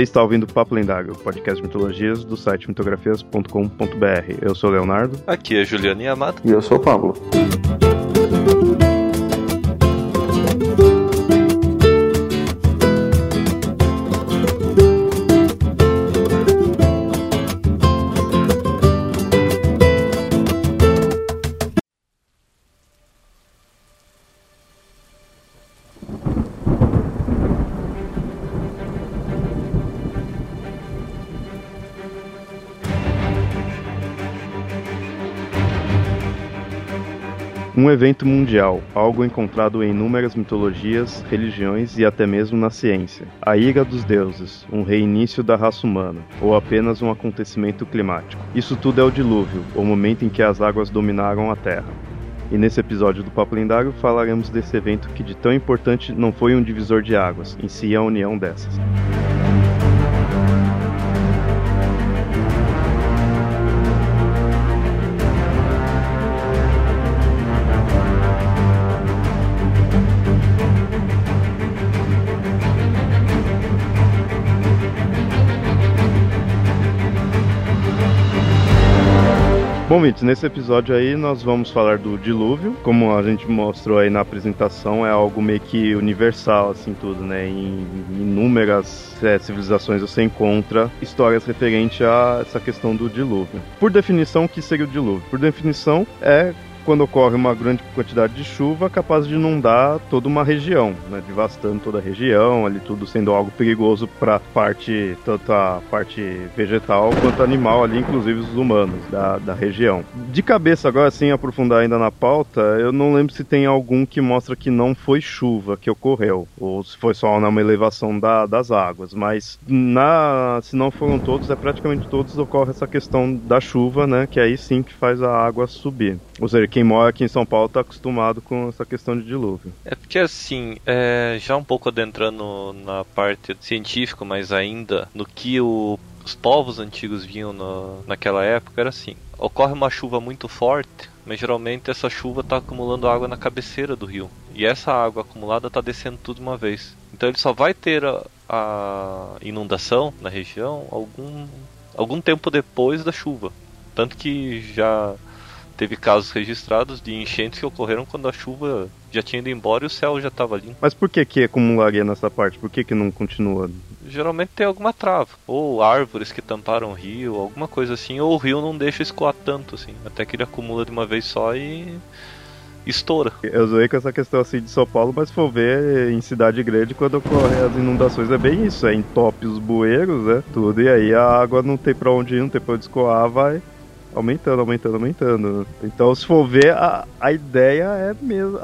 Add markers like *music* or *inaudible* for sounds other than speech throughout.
Você está ouvindo Papo Lendário, podcast de mitologias do site mitografias.com.br. Eu sou o Leonardo. Aqui é Juliana Yamato. E eu sou o Pablo. Um evento mundial, algo encontrado em inúmeras mitologias, religiões e até mesmo na ciência. A ira dos deuses, um reinício da raça humana, ou apenas um acontecimento climático. Isso tudo é o dilúvio, o momento em que as águas dominaram a Terra. E nesse episódio do Papo Lendário falaremos desse evento que de tão importante não foi um divisor de águas, em si a união dessas. Mitch, nesse episódio aí nós vamos falar do dilúvio. Como a gente mostrou aí na apresentação, é algo meio que universal, assim, tudo, né? Em inúmeras é, civilizações você encontra histórias referentes a essa questão do dilúvio. Por definição, o que seria o dilúvio? Por definição, é quando ocorre uma grande quantidade de chuva, capaz de inundar toda uma região, né, devastando toda a região, ali tudo sendo algo perigoso para parte tanto a parte vegetal quanto animal ali, inclusive os humanos da, da região. De cabeça agora, sem aprofundar ainda na pauta, eu não lembro se tem algum que mostra que não foi chuva que ocorreu ou se foi só uma elevação da, das águas, mas na se não foram todos, é praticamente todos ocorre essa questão da chuva, né, que aí sim que faz a água subir. Ou seja, quem mora aqui em São Paulo está acostumado com essa questão de dilúvio. É porque assim, é, já um pouco adentrando na parte científica, mas ainda no que o, os povos antigos viam no, naquela época, era assim: ocorre uma chuva muito forte, mas geralmente essa chuva está acumulando água na cabeceira do rio. E essa água acumulada está descendo tudo de uma vez. Então ele só vai ter a, a inundação na região algum, algum tempo depois da chuva. Tanto que já teve casos registrados de enchentes que ocorreram quando a chuva já tinha ido embora e o céu já estava limpo. Mas por que que acumularia nessa parte? Por que que não continua? Geralmente tem alguma trava, ou árvores que tamparam o rio, alguma coisa assim, ou o rio não deixa escoar tanto assim, até que ele acumula de uma vez só e estoura. Eu zoei com essa questão assim de São Paulo, mas se for ver em cidade grande, quando ocorrem as inundações, é bem isso, é entope os bueiros, né, tudo, e aí a água não tem pra onde ir, não tem pra onde escoar, vai aumentando, aumentando, aumentando. Então, se for ver, a, a ideia é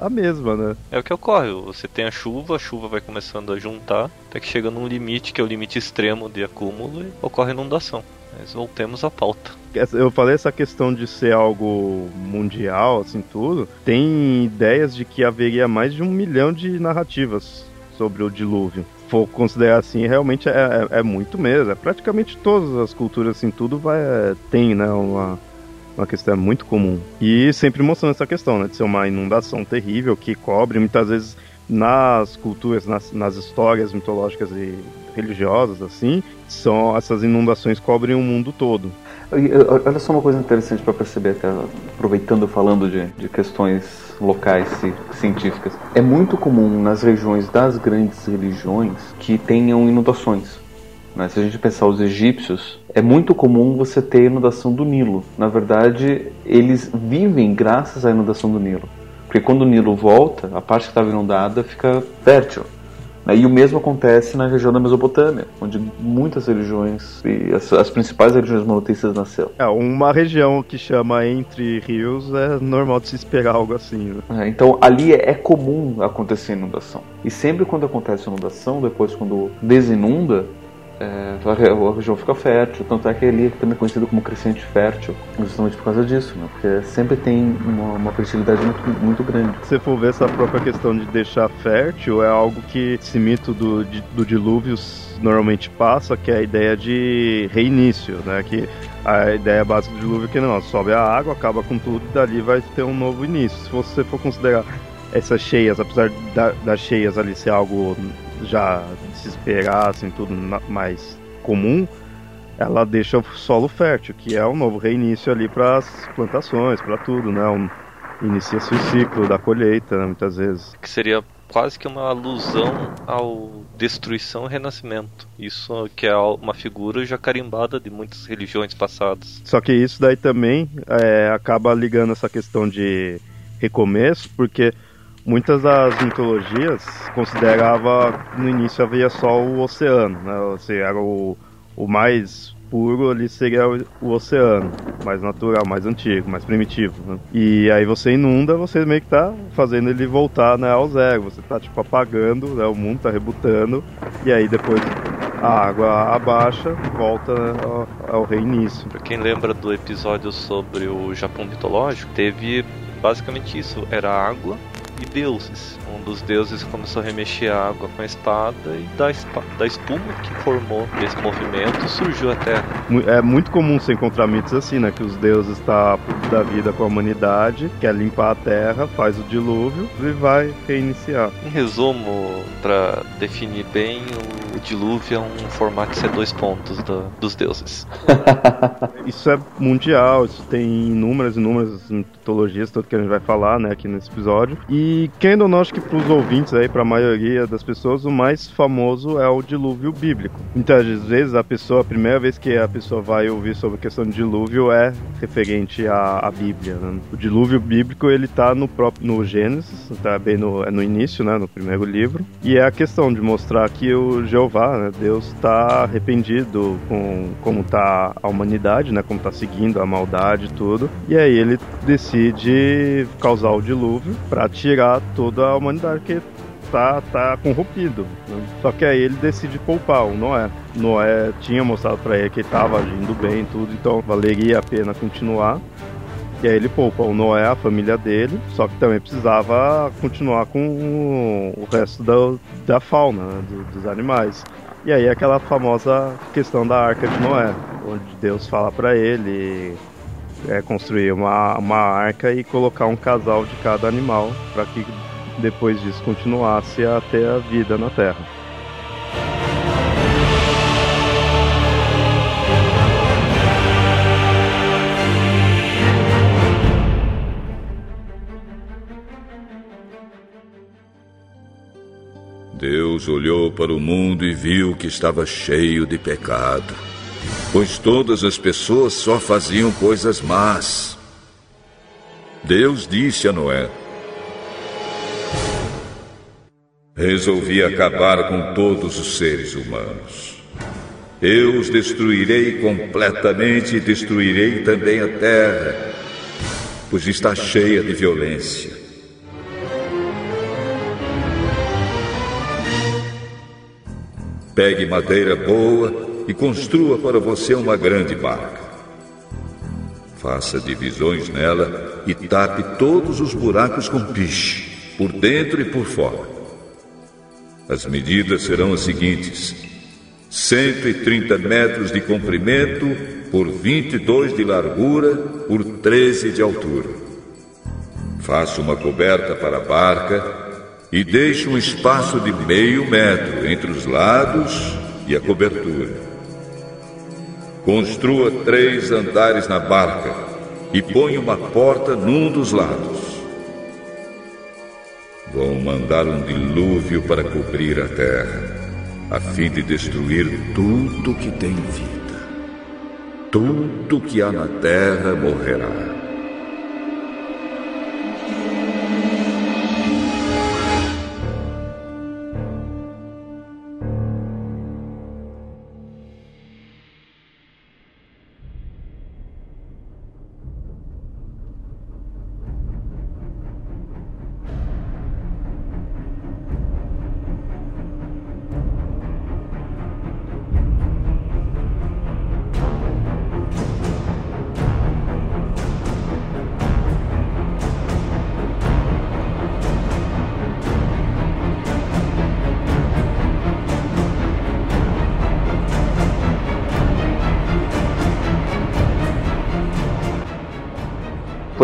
a mesma, né? É o que ocorre. Você tem a chuva, a chuva vai começando a juntar, até que chega num limite, que é o limite extremo de acúmulo, e ocorre inundação. Mas voltemos à pauta. Eu falei essa questão de ser algo mundial, assim, tudo. Tem ideias de que haveria mais de um milhão de narrativas sobre o dilúvio for considerar assim, realmente é, é, é, muito mesmo. É praticamente todas as culturas, assim, tudo vai, é, tem, né, uma, uma questão é muito comum. E sempre mostrando essa questão, né, de ser uma inundação terrível que cobre muitas vezes nas culturas, nas, nas histórias mitológicas e religiosas, assim, são essas inundações cobrem o mundo todo. Olha só uma coisa interessante para perceber, aproveitando falando de, de questões locais e científicas. É muito comum nas regiões das grandes religiões que tenham inundações. Né? Se a gente pensar os egípcios, é muito comum você ter inundação do Nilo. Na verdade, eles vivem graças à inundação do Nilo. Porque quando o Nilo volta, a parte que estava inundada fica fértil. Né? E o mesmo acontece na região da Mesopotâmia, onde muitas religiões, e as, as principais religiões monoteístas nasceram. É, uma região que chama Entre Rios é normal de se esperar algo assim. Né? É, então ali é, é comum acontecer inundação. E sempre quando acontece inundação, depois quando desinunda, é, a região fica fértil, tanto é que ele é também conhecido como crescente fértil, justamente por causa disso, né? porque sempre tem uma, uma fertilidade muito, muito grande. Se for ver essa própria questão de deixar fértil, é algo que esse mito do, do dilúvio normalmente passa, que é a ideia de reinício, né? que a ideia básica do dilúvio é que não, sobe a água, acaba com tudo e dali vai ter um novo início. Se você for considerar essas cheias, apesar da, das cheias ali ser algo já se esperar, assim, tudo mais comum, ela deixa o solo fértil, que é um novo reinício ali para as plantações, para tudo, né? Um, Inicia-se o ciclo da colheita, né, muitas vezes. Que seria quase que uma alusão ao destruição e renascimento. Isso que é uma figura já carimbada de muitas religiões passadas. Só que isso daí também é, acaba ligando essa questão de recomeço, porque muitas das mitologias considerava no início havia só o oceano, né? Ou seja, era o, o mais puro ali seria o, o, oceano, mais natural, mais antigo, mais primitivo. Né? E aí você inunda, você meio que tá fazendo ele voltar né, ao zero. Você tá tipo apagando, né, o mundo tá rebutando, e aí depois a água abaixa, volta né, ao, reinício. Pra quem lembra do episódio sobre o Japão mitológico, teve basicamente isso: era água e deuses. Um dos deuses começou a remexer a água com a espada e da, da espuma que formou esse movimento surgiu a terra. É muito comum você encontrar mitos assim, né? Que os deuses estão tá da vida com a humanidade, quer limpar a terra, faz o dilúvio e vai reiniciar. Em resumo, para definir bem, o dilúvio é um formato de ser dois pontos do, dos deuses. *laughs* isso é mundial, isso tem inúmeras, inúmeras mitologias, tudo que a gente vai falar, né, aqui nesse episódio. E quem não acho que para os ouvintes aí, para a maioria das pessoas, o mais famoso é o dilúvio bíblico. Muitas vezes a pessoa, a primeira vez que a pessoa vai ouvir sobre a questão de dilúvio é referente à, à Bíblia. Né? O dilúvio bíblico ele está no próprio no Gênesis, está bem no, é no início, né, no primeiro livro. E é a questão de mostrar que o Jeová, né, Deus está arrependido com como está a humanidade, né, como está seguindo a maldade e tudo. E aí ele decide causar o dilúvio para tirar toda a humanidade que tá, tá corrompido. Né? Só que aí ele decide poupar o Noé. Noé tinha mostrado para ele que estava agindo bem tudo, então valeria a pena continuar. E aí ele poupa o Noé, a família dele, só que também precisava continuar com o resto da, da fauna, né? Do, dos animais. E aí aquela famosa questão da Arca de Noé, onde Deus fala para ele é, construir uma, uma arca e colocar um casal de cada animal para que depois disso continuasse a ter a vida na Terra. Deus olhou para o mundo e viu que estava cheio de pecado pois todas as pessoas só faziam coisas más. Deus disse a Noé: Resolvi acabar com todos os seres humanos. Eu os destruirei completamente e destruirei também a terra, pois está cheia de violência. Pegue madeira boa e construa para você uma grande barca. Faça divisões nela e tape todos os buracos com piche, por dentro e por fora. As medidas serão as seguintes: 130 metros de comprimento por 22 de largura por 13 de altura. Faça uma coberta para a barca e deixe um espaço de meio metro entre os lados e a cobertura. Construa três andares na barca e ponha uma porta num dos lados. Vou mandar um dilúvio para cobrir a terra, a fim de destruir tudo que tem vida. Tudo que há na terra morrerá.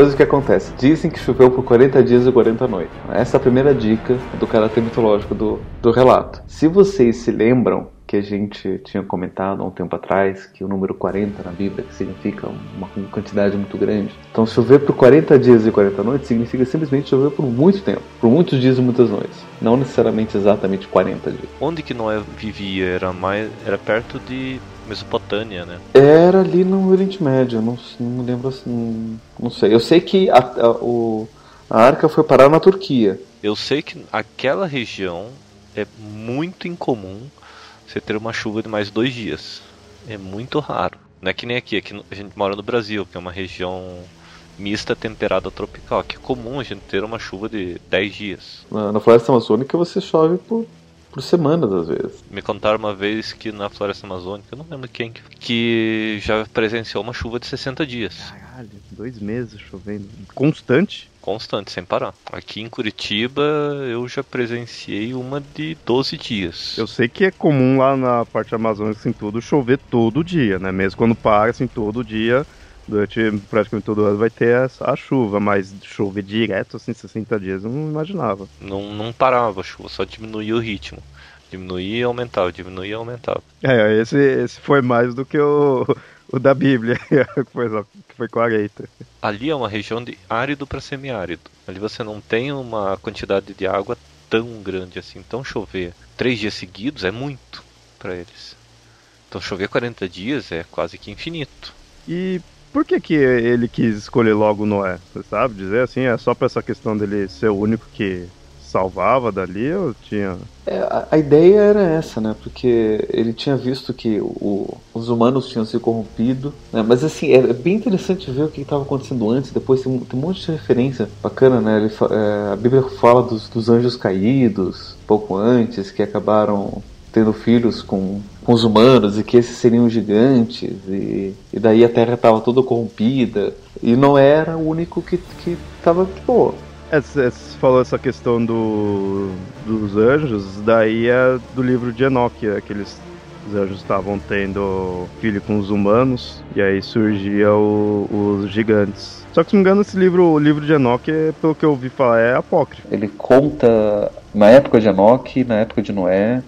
Coisas que acontece. Dizem que choveu por 40 dias e 40 noites. Essa é a primeira dica do caráter mitológico do, do relato. Se vocês se lembram, que a gente tinha comentado há um tempo atrás, que o número 40 na Bíblia significa uma quantidade muito grande. Então, chover por 40 dias e 40 noites significa simplesmente chover por muito tempo, por muitos dias e muitas noites. Não necessariamente exatamente 40 dias. Onde que Noé vivia? Era mais era perto de Mesopotâmia, né? Era ali no Oriente Médio, não, não lembro assim, não sei. Eu sei que a, a, o, a arca foi parar na Turquia. Eu sei que aquela região é muito incomum você ter uma chuva de mais dois dias. É muito raro. Não é que nem aqui, aqui a gente mora no Brasil, que é uma região mista temperada tropical. Aqui é comum a gente ter uma chuva de 10 dias. Na, na floresta amazônica você chove por, por semanas às vezes. Me contaram uma vez que na floresta amazônica, eu não lembro quem, que já presenciou uma chuva de 60 dias. Caralho, dois meses chovendo. Constante? Constante, sem parar. Aqui em Curitiba eu já presenciei uma de 12 dias. Eu sei que é comum lá na parte amazônica, assim, tudo chover todo dia, né? Mesmo quando para, assim, todo dia, durante praticamente todo ano vai ter a, a chuva, mas chover direto, assim, 60 dias, eu não imaginava. Não, não parava a chuva, só diminuía o ritmo. Diminuía e aumentava, diminuía e aumentava. É, esse, esse foi mais do que o, o da Bíblia, *laughs* que foi, foi 40. Ali é uma região de árido para semiárido. Ali você não tem uma quantidade de água tão grande assim. Então chover três dias seguidos é muito para eles. Então chover 40 dias é quase que infinito. E por que, que ele quis escolher logo Noé? Você sabe dizer assim? É só para essa questão dele ser o único que salvava dali ou tinha. É, a, a, ideia era essa, né? Porque ele tinha visto que o, os humanos tinham se corrompido. Né? Mas assim, é bem interessante ver o que estava acontecendo antes. Depois tem, tem, um monte de referência bacana, né? Ele, é, a Bíblia fala dos, dos anjos caídos, pouco antes, que acabaram tendo filhos com, com os humanos e que esses seriam gigantes e, e daí a Terra estava toda corrompida e não era o único que estava que tipo é, você falou essa questão do, dos anjos, daí é do livro de Enoch, aqueles os anjos estavam tendo filho com os humanos, e aí surgia o, os gigantes. Só que se não me engano, esse livro, o livro de Enoch, pelo que eu ouvi falar, é apócrifo. Ele conta, na época de Enoch, na época de Noé,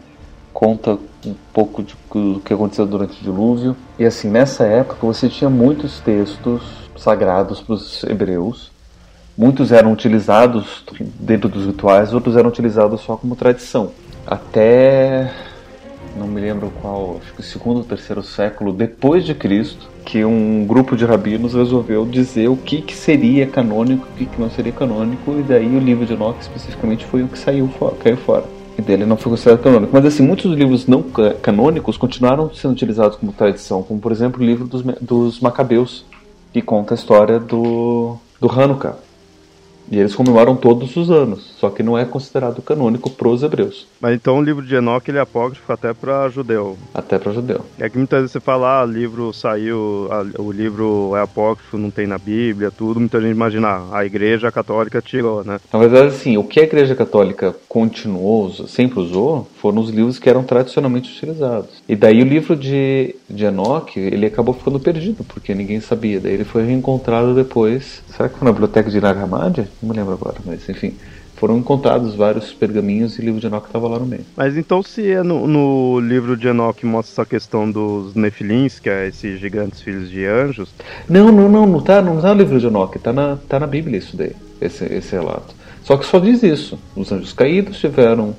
conta um pouco de, do que aconteceu durante o dilúvio. E assim, nessa época você tinha muitos textos sagrados para os hebreus, Muitos eram utilizados dentro dos rituais, outros eram utilizados só como tradição. Até não me lembro qual, acho que o segundo ou terceiro século depois de Cristo, que um grupo de rabinos resolveu dizer o que, que seria canônico o que, que não seria canônico, e daí o livro de Enoch especificamente foi o que saiu caiu fora. Dele não foi considerado canônico. Mas assim, muitos livros não canônicos continuaram sendo utilizados como tradição, como por exemplo o livro dos, dos Macabeus, que conta a história do, do Hanukkah e eles comemoram todos os anos, só que não é considerado canônico para os hebreus. Mas então o livro de Enoque ele é apócrifo até para judeu. Até para judeu. É que muitas vezes você fala, ah, o livro saiu, o livro é apócrifo, não tem na Bíblia, tudo, muita gente imagina, ah, a igreja católica tirou, né? Na verdade, assim, o que a igreja católica continuou, sempre usou, foram os livros que eram tradicionalmente utilizados. E daí o livro de, de Enoque, ele acabou ficando perdido, porque ninguém sabia. Daí ele foi reencontrado depois, será que foi na biblioteca de Nag Hammadi? Não me lembro agora, mas enfim foram encontrados vários pergaminhos e o livro de Enoch estava lá no meio. Mas então se é no, no, livro de Enoch mostra essa questão dos Nefilins, que é esses gigantes filhos de anjos? Não, não, não, não tá, não tá no livro de Enoch, tá na, tá na Bíblia isso daí, esse, esse relato. Só que só diz isso, os anjos caídos tiveram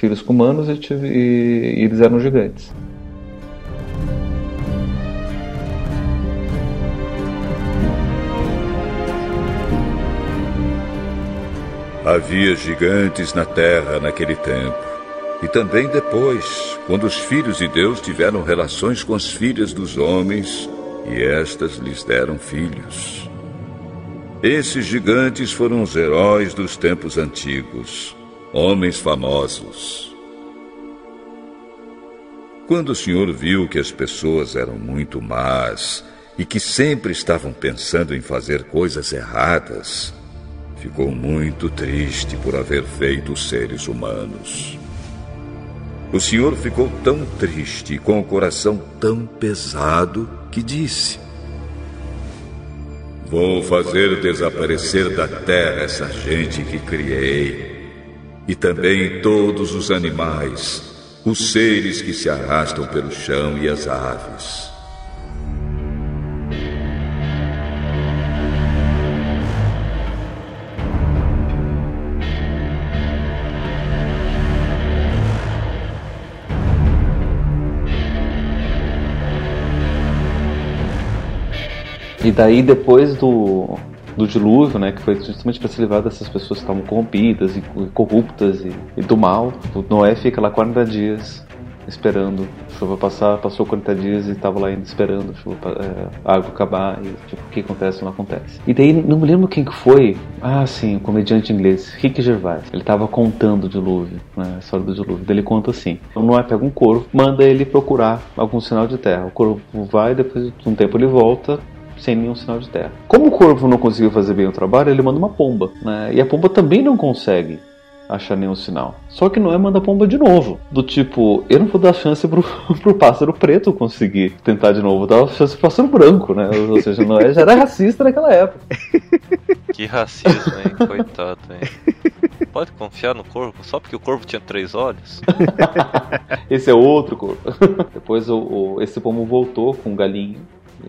filhos com humanos e, tive, e, e eles eram gigantes. Havia gigantes na terra naquele tempo. E também depois, quando os filhos de Deus tiveram relações com as filhas dos homens, e estas lhes deram filhos. Esses gigantes foram os heróis dos tempos antigos, homens famosos. Quando o Senhor viu que as pessoas eram muito más e que sempre estavam pensando em fazer coisas erradas, ficou muito triste por haver feito os seres humanos. O senhor ficou tão triste com o coração tão pesado que disse: Vou fazer desaparecer da terra essa gente que criei, e também todos os animais, os seres que se arrastam pelo chão e as aves. E daí, depois do, do dilúvio, né, que foi justamente para se livrar dessas pessoas que estavam corrompidas e, corruptas e, e, do mal, o Noé fica lá 40 dias esperando a chuva passar, passou 40 dias e estava lá ainda esperando a, chuva, é, a água acabar e tipo, o que acontece não acontece. E daí, não me lembro quem que foi, ah sim, o comediante inglês, Rick Gervais, ele estava contando o dilúvio, né, a história do dilúvio, ele conta assim, o Noé pega um corvo, manda ele procurar algum sinal de terra, o corvo vai, depois de um tempo ele volta, sem nenhum sinal de terra. Como o corvo não conseguiu fazer bem o trabalho, ele manda uma pomba, né? E a pomba também não consegue achar nenhum sinal. Só que Noé manda a pomba de novo. Do tipo, eu não vou dar chance pro, *laughs* pro pássaro preto conseguir tentar de novo, dar chance pro pássaro branco, né? Ou seja, Noé já era racista naquela época. *laughs* Que racismo, hein? Coitado, hein? Pode confiar no corvo só porque o corvo tinha três olhos? *laughs* esse é outro corvo. Depois o, o, esse pombo voltou com um galinho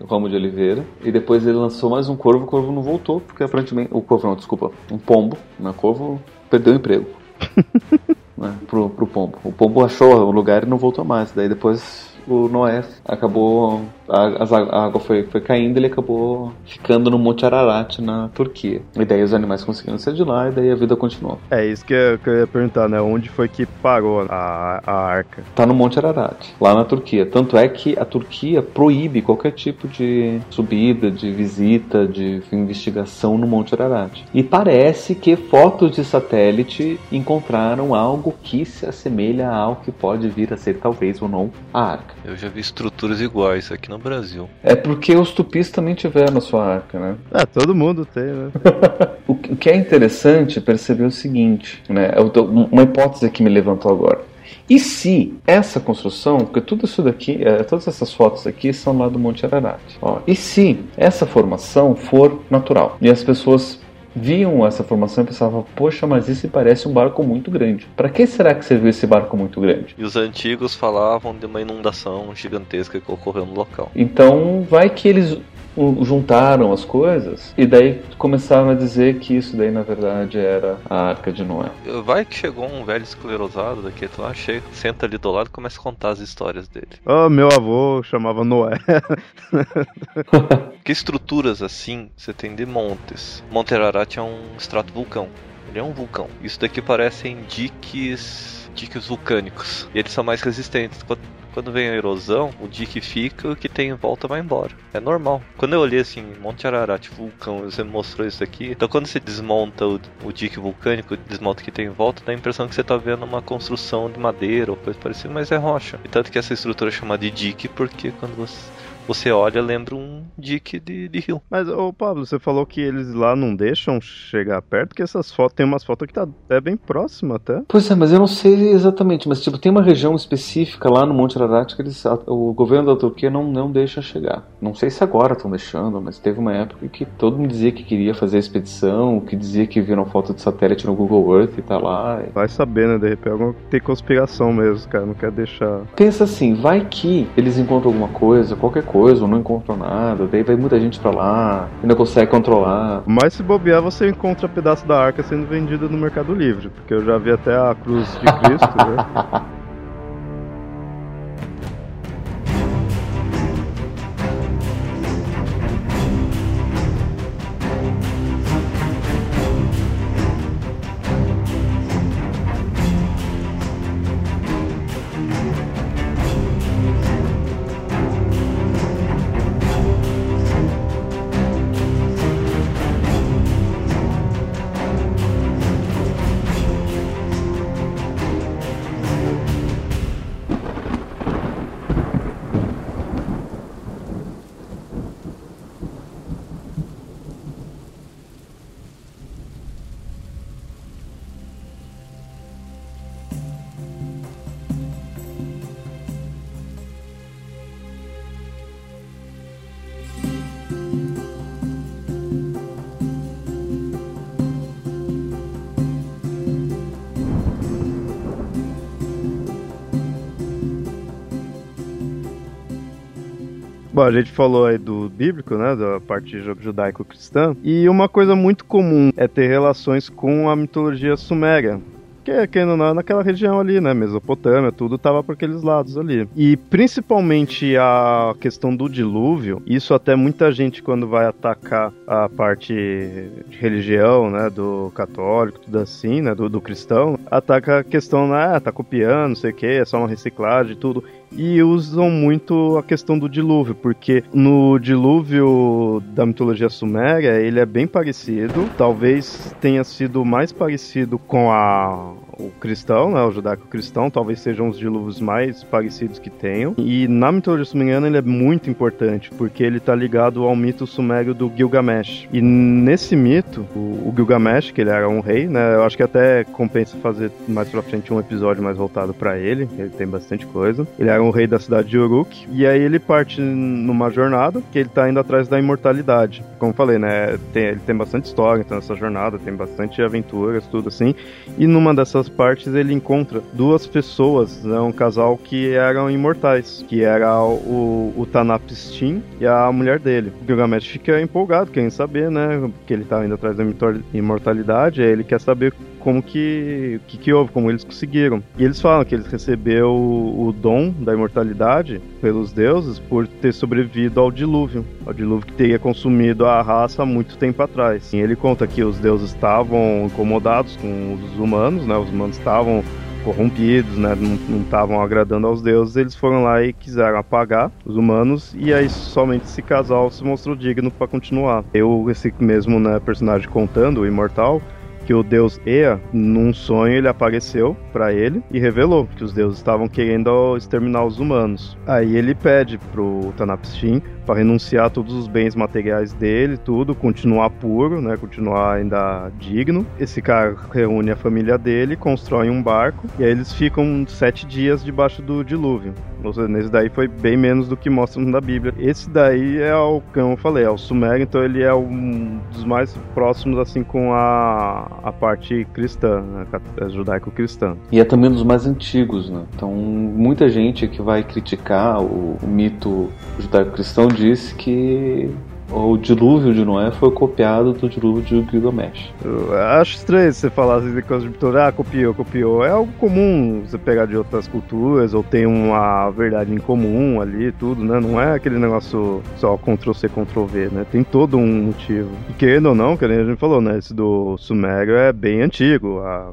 Ramo de Oliveira. E depois ele lançou mais um corvo, o corvo não voltou, porque aparentemente. O corvo não, desculpa. Um pombo. Né? O corvo perdeu o emprego. *laughs* né? pro, pro pombo. O pombo achou o lugar e não voltou mais. Daí depois o Noé acabou a, a água foi, foi caindo ele acabou ficando no Monte Ararat na Turquia. E daí os animais conseguiram sair de lá e daí a vida continuou. É isso que eu, que eu ia perguntar, né? Onde foi que parou a, a arca? Tá no Monte Ararat, lá na Turquia. Tanto é que a Turquia proíbe qualquer tipo de subida, de visita, de investigação no Monte Ararat. E parece que fotos de satélite encontraram algo que se assemelha ao que pode vir a ser talvez ou não a arca. Eu já vi estruturas iguais aqui no Brasil. É porque os tupis também tiveram a sua arca, né? Ah, todo mundo tem, né? *laughs* o que é interessante perceber o seguinte, né? Uma hipótese que me levantou agora. E se essa construção, porque tudo isso daqui, é, todas essas fotos aqui são lá do Monte Ararat. Ó, e se essa formação for natural e as pessoas viam essa formação e pensavam, poxa, mas isso parece um barco muito grande. Para que será que serviu esse barco muito grande? E os antigos falavam de uma inundação gigantesca que ocorreu no local. Então, vai que eles juntaram as coisas e daí começaram a dizer que isso daí na verdade era a Arca de Noé. Vai que chegou um velho esclerosado daqui, tu lá, chega, senta ali do lado e começa a contar as histórias dele. Oh, meu avô chamava Noé. *laughs* que estruturas assim você tem de montes? Monte Ararat é um extrato vulcão. Ele é um vulcão. Isso daqui parecem diques diques vulcânicos. E eles são mais resistentes. Quando vem a erosão, o dique fica o que tem em volta vai embora. É normal. Quando eu olhei assim, Monte Ararat, vulcão, você me mostrou isso aqui. Então quando você desmonta o, o dique vulcânico, desmonta o que tem em volta, dá a impressão que você está vendo uma construção de madeira ou coisa parecida, mas é rocha. E tanto que essa estrutura é chamada de dique porque quando você você olha, lembra um dique de, de rio. Mas, ô Pablo, você falou que eles lá não deixam chegar perto, porque essas fotos, tem umas fotos que tá até bem próxima até. Pois é, mas eu não sei exatamente, mas tipo, tem uma região específica lá no Monte Ararat que eles, o governo da Turquia não, não deixa chegar. Não sei se agora estão deixando, mas teve uma época que todo mundo dizia que queria fazer a expedição, que dizia que viram foto de satélite no Google Earth e tá lá. Vai saber, né? De repente tem conspiração mesmo, cara, não quer deixar. Pensa assim, vai que eles encontram alguma coisa, qualquer coisa, ou não encontram nada, daí vai muita gente pra lá e não consegue controlar. Mas se bobear, você encontra pedaço da arca sendo vendido no Mercado Livre, porque eu já vi até a cruz de *laughs* Cristo, né? Bom, a gente falou aí do bíblico, né, da parte judaico-cristã, e uma coisa muito comum é ter relações com a mitologia suméria, que, não, naquela região ali, né? Mesopotâmia, tudo tava por aqueles lados ali. E principalmente a questão do dilúvio, isso até muita gente quando vai atacar a parte de religião, né? Do católico, tudo assim, né? Do, do cristão, ataca a questão, né? Ah, tá copiando, não sei o que, é só uma reciclagem, tudo e usam muito a questão do dilúvio, porque no dilúvio da mitologia suméria ele é bem parecido, talvez tenha sido mais parecido com a o cristão, né, o judaico-cristão, talvez sejam os dilúvios mais parecidos que tenham. E na mitologia sumeriana ele é muito importante, porque ele está ligado ao mito sumério do Gilgamesh. E nesse mito, o, Gilgamesh, que ele era um rei, né, eu acho que até compensa fazer mais pra frente um episódio mais voltado para ele, ele tem bastante coisa. Ele era um rei da cidade de Uruk, e aí ele parte numa jornada que ele está indo atrás da imortalidade. Como falei, né, tem, ele tem bastante história então nessa jornada, tem bastante aventuras, tudo assim. E numa dessas partes ele encontra duas pessoas, né, um casal que eram imortais, que era o, o e a mulher dele. O Gilgamesh fica empolgado, querendo saber, né, que ele tá indo atrás da imortalidade, aí ele quer saber como que, que, que houve, como eles conseguiram. E eles falam que eles receberam o, o dom da imortalidade pelos deuses por ter sobrevivido ao dilúvio, ao dilúvio que teria consumido a raça há muito tempo atrás. E ele conta que os deuses estavam incomodados com os humanos, né? Os humanos estavam corrompidos, né? Não estavam agradando aos deuses, eles foram lá e quiseram apagar os humanos e aí somente esse casal se mostrou digno para continuar. Eu esse mesmo né, personagem contando, o imortal, que o deus Ea, num sonho, ele apareceu para ele e revelou que os deuses estavam querendo exterminar os humanos. Aí ele pede pro Tanapshin para renunciar a todos os bens materiais dele, tudo, continuar puro, né, continuar ainda digno. Esse cara reúne a família dele, constrói um barco e aí eles ficam sete dias debaixo do dilúvio. Ou seja, nesse daí foi bem menos do que mostra na Bíblia. Esse daí é o, como eu falei, é o Sumério, então ele é um dos mais próximos assim com a, a parte cristã, né, judaico-cristã. E é também um dos mais antigos, né? Então muita gente que vai criticar o, o mito judaico-cristão disse que o dilúvio de Noé foi copiado do dilúvio de Gilgamesh. Eu acho estranho você falar assim de coisa de ah, copiou, copiou. É algo comum você pegar de outras culturas ou tem uma verdade em comum ali, tudo, né? Não é aquele negócio só Ctrl-C, Ctrl-V, né? Tem todo um motivo. E querendo ou não, que a gente falou, né? Esse do Sumério é bem antigo, a,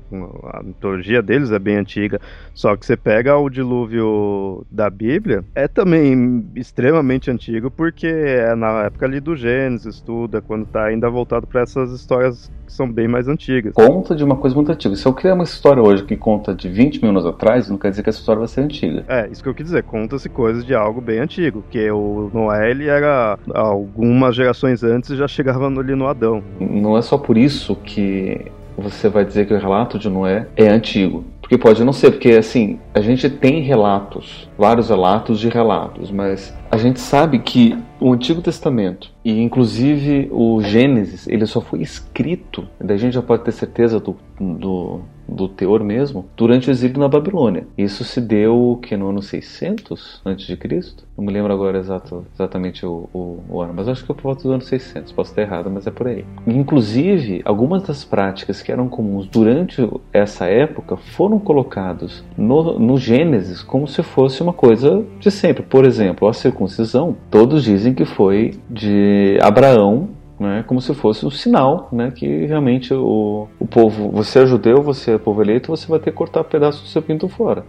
a mitologia deles é bem antiga. Só que você pega o dilúvio da Bíblia, é também extremamente antigo porque é na época ali do do Gênesis, tudo, é quando tá ainda voltado para essas histórias que são bem mais antigas. Conta de uma coisa muito antiga. Se eu criar uma história hoje que conta de 20 mil anos atrás, não quer dizer que essa história vai ser antiga. É, isso que eu quis dizer. Conta-se coisas de algo bem antigo, que o Noé, ele era algumas gerações antes já chegava ali no Adão. Não é só por isso que você vai dizer que o relato de Noé é antigo. Porque pode não ser, porque assim, a gente tem relatos, vários relatos de relatos, mas a gente sabe que o Antigo Testamento e inclusive o Gênesis, ele só foi escrito, daí a gente já pode ter certeza do, do do teor mesmo, durante o exílio na Babilônia. Isso se deu que no ano 600 antes de Cristo. Não me lembro agora exato, exatamente o, o, o, ano, mas acho que é por volta do ano 600. Posso estar errado, mas é por aí. Inclusive, algumas das práticas que eram comuns durante essa época foram colocadas no, no Gênesis como se fosse uma coisa de sempre. Por exemplo, a circuncisão, todos dizem que foi de Abraão né, como se fosse um sinal né, que realmente o, o povo, você é judeu, você é povo eleito, você vai ter que cortar pedaço do seu pinto fora.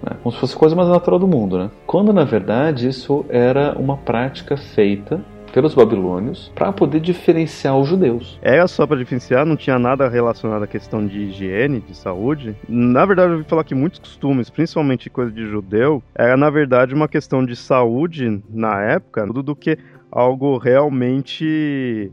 Né, como se fosse a coisa mais natural do mundo. Né? Quando na verdade isso era uma prática feita pelos babilônios para poder diferenciar os judeus. Era só para diferenciar, não tinha nada relacionado à questão de higiene, de saúde. Na verdade, eu ouvi falar que muitos costumes, principalmente coisa de judeu, era na verdade uma questão de saúde na época, tudo do que algo realmente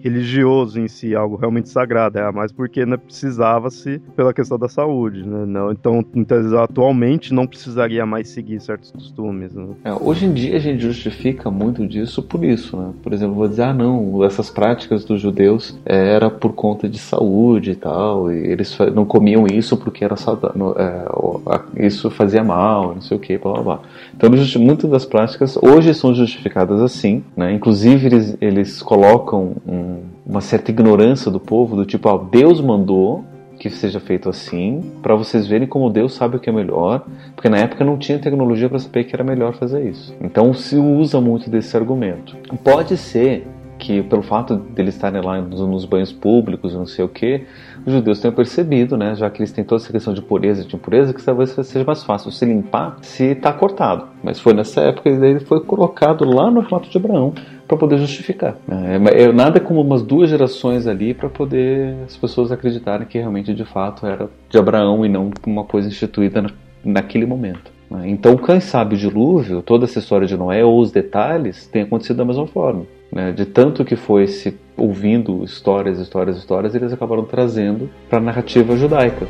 religioso em si, algo realmente sagrado, é mais porque né, precisava-se pela questão da saúde, né? Não, então, então, atualmente não precisaria mais seguir certos costumes. Né? É, hoje em dia a gente justifica muito disso por isso, né? Por exemplo, vou dizer, ah não, essas práticas dos judeus é, era por conta de saúde e tal, e eles não comiam isso porque era é, isso fazia mal, não sei o que, blá blá blá. Então muitas das práticas hoje são justificadas assim, né? Inclusive eles, eles colocam um, uma certa ignorância do povo, do tipo, ó, Deus mandou que seja feito assim, para vocês verem como Deus sabe o que é melhor, porque na época não tinha tecnologia para saber que era melhor fazer isso. Então se usa muito desse argumento. Pode ser que pelo fato de eles estarem lá nos banhos públicos, não sei o que, os judeus tenham percebido, né, já que eles têm toda essa questão de pureza e de impureza, que talvez seja mais fácil se limpar se está cortado. Mas foi nessa época e ele foi colocado lá no relato de Abraão para poder justificar. É, é, nada como umas duas gerações ali para poder as pessoas acreditarem que realmente de fato era de Abraão e não uma coisa instituída na, naquele momento. Né. Então, quem sabe o dilúvio, toda essa história de Noé ou os detalhes, tem acontecido da mesma forma. Né? De tanto que foi se ouvindo histórias, histórias, histórias, eles acabaram trazendo para a narrativa judaica.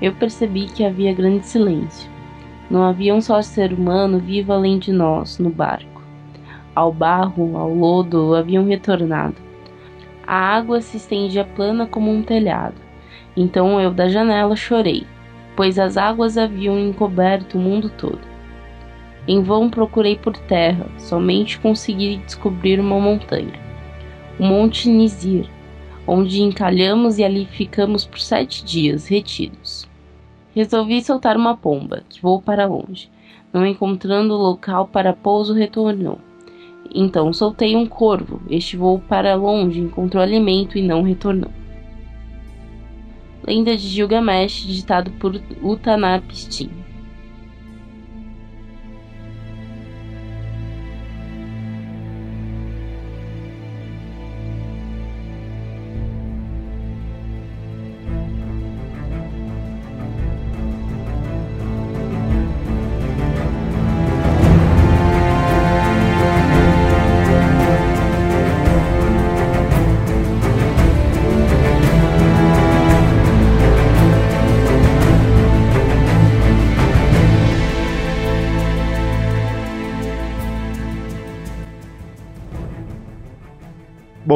Eu percebi que havia grande silêncio. Não havia um só ser humano vivo além de nós no barco. Ao barro, ao lodo, haviam retornado. A água se estendia plana como um telhado. Então eu da janela chorei, pois as águas haviam encoberto o mundo todo. Em vão procurei por terra, somente consegui descobrir uma montanha. O Monte Nizir, onde encalhamos e ali ficamos por sete dias retidos. Resolvi soltar uma pomba, que voou para longe. Não encontrando local para pouso, retornou. Então soltei um corvo. Este voou para longe, encontrou alimento e não retornou. Lenda de Gilgamesh, ditado por Utnapishtim.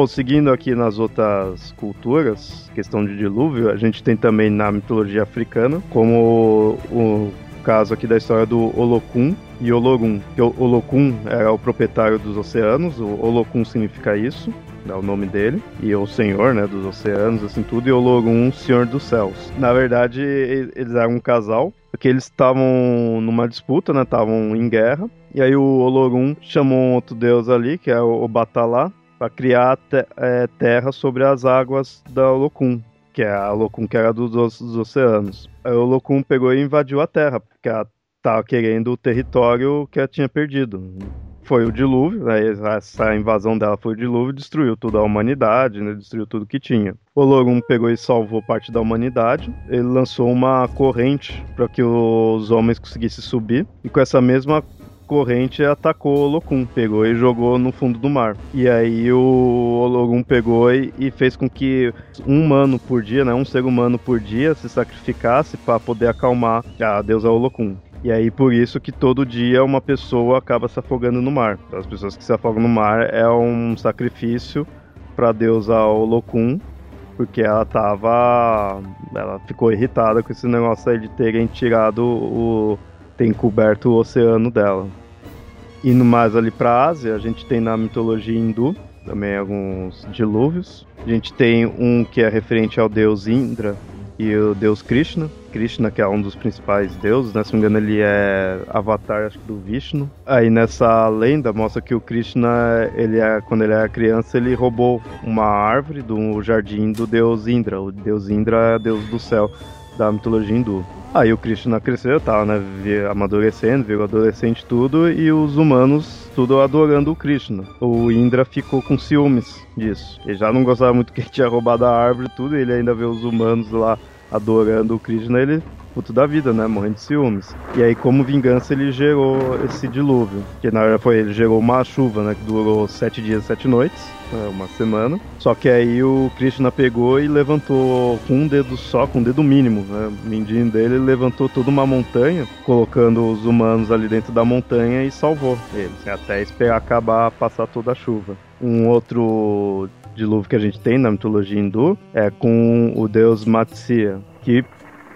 Seguindo aqui nas outras culturas, questão de dilúvio, a gente tem também na mitologia africana, como o, o caso aqui da história do Olokun e Olorum. Que o Olokun era o proprietário dos oceanos, o Olokun significa isso, é o nome dele, e o senhor, né, dos oceanos, assim tudo, e Olorum, senhor dos céus. Na verdade, eles eram um casal, porque eles estavam numa disputa, né, estavam em guerra, e aí o Olorum chamou um outro deus ali, que é o Batalá, para criar é, terra sobre as águas da Olokun, que é a Olokun que era dos, dos oceanos. Aí o Olokun pegou e invadiu a terra, porque ela estava querendo o território que ela tinha perdido. Foi o dilúvio, né? essa invasão dela foi o dilúvio, destruiu toda a humanidade, né? destruiu tudo que tinha. O Olorum pegou e salvou parte da humanidade. Ele lançou uma corrente para que os homens conseguissem subir. E com essa mesma corrente atacou o Olokun, pegou e jogou no fundo do mar. E aí o Olokun pegou e, e, fez com que um humano por dia, né, um ser humano por dia se sacrificasse para poder acalmar a deusa Olokun. E aí por isso que todo dia uma pessoa acaba se afogando no mar. As pessoas que se afogam no mar é um sacrifício para a deusa Olokun, porque ela tava ela ficou irritada com esse negócio aí de terem tirado o tem coberto o oceano dela. Indo mais ali para a Ásia, a gente tem na mitologia hindu também alguns dilúvios. A gente tem um que é referente ao deus Indra, e o deus Krishna. Krishna, que é um dos principais deuses, né? Se não me engano, ele é avatar acho, do Vishnu. Aí nessa lenda mostra que o Krishna, ele é, quando ele era criança, ele roubou uma árvore do jardim do deus Indra. O deus Indra é deus do céu da mitologia hindu. Aí o Krishna cresceu, tava, né, amadurecendo, virou adolescente tudo, e os humanos tudo adorando o Krishna. O Indra ficou com ciúmes disso. Ele já não gostava muito que ele tinha roubado a árvore e tudo, e ele ainda vê os humanos lá adorando o Krishna, ele puto da vida, né? Morrendo de ciúmes. E aí, como vingança, ele gerou esse dilúvio. Que na verdade foi, ele gerou uma chuva, né? Que durou sete dias, sete noites. Né, uma semana. Só que aí o Krishna pegou e levantou com um dedo só, com um dedo mínimo, né? O mindinho dele levantou toda uma montanha, colocando os humanos ali dentro da montanha e salvou eles. Até esperar acabar, passar toda a chuva. Um outro dilúvio que a gente tem na mitologia hindu é com o deus Matsya, que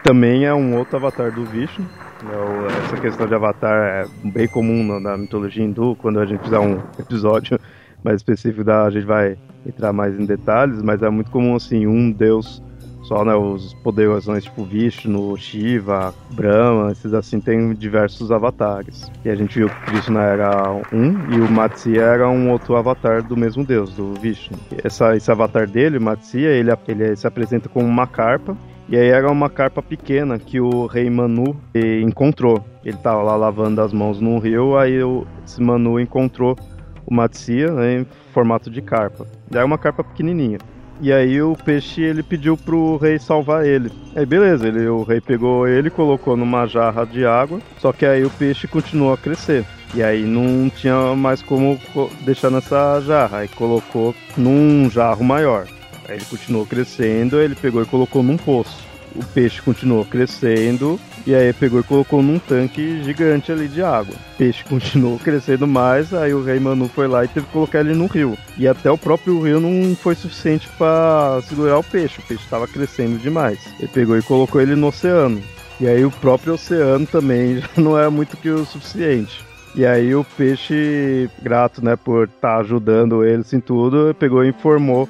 também é um outro avatar do Vishnu. É essa questão de avatar é bem comum na, mitologia hindu. Quando a gente fizer um episódio *laughs* mais específico, da, a gente vai entrar mais em detalhes, mas é muito comum assim, um deus só, né, os poderosões tipo Vishnu, Shiva, Brahma, esses assim tem diversos avatares. E a gente viu que Krishna era um e o Matsya era um outro avatar do mesmo deus, do Vishnu. Essa, esse avatar dele, o Matsya, ele, ele se apresenta como uma carpa e aí era uma carpa pequena que o rei Manu encontrou. Ele estava lá lavando as mãos num rio, aí o, esse Manu encontrou o Matsia né, em formato de carpa. Era uma carpa pequenininha. E aí o peixe ele pediu pro rei salvar ele. Aí beleza, ele, o rei pegou ele, colocou numa jarra de água, só que aí o peixe continuou a crescer. E aí não tinha mais como deixar nessa jarra, aí colocou num jarro maior. Aí ele continuou crescendo, ele pegou e colocou num poço. O peixe continuou crescendo e aí pegou e colocou num tanque gigante ali de água. O peixe *laughs* continuou crescendo mais, aí o rei Manu foi lá e teve que colocar ele no rio. E até o próprio rio não foi suficiente para segurar o peixe, o peixe estava crescendo demais. Ele pegou e colocou ele no oceano. E aí o próprio oceano também *laughs* já não era muito que o suficiente. E aí o peixe, grato, né, por estar tá ajudando eles em tudo, pegou e informou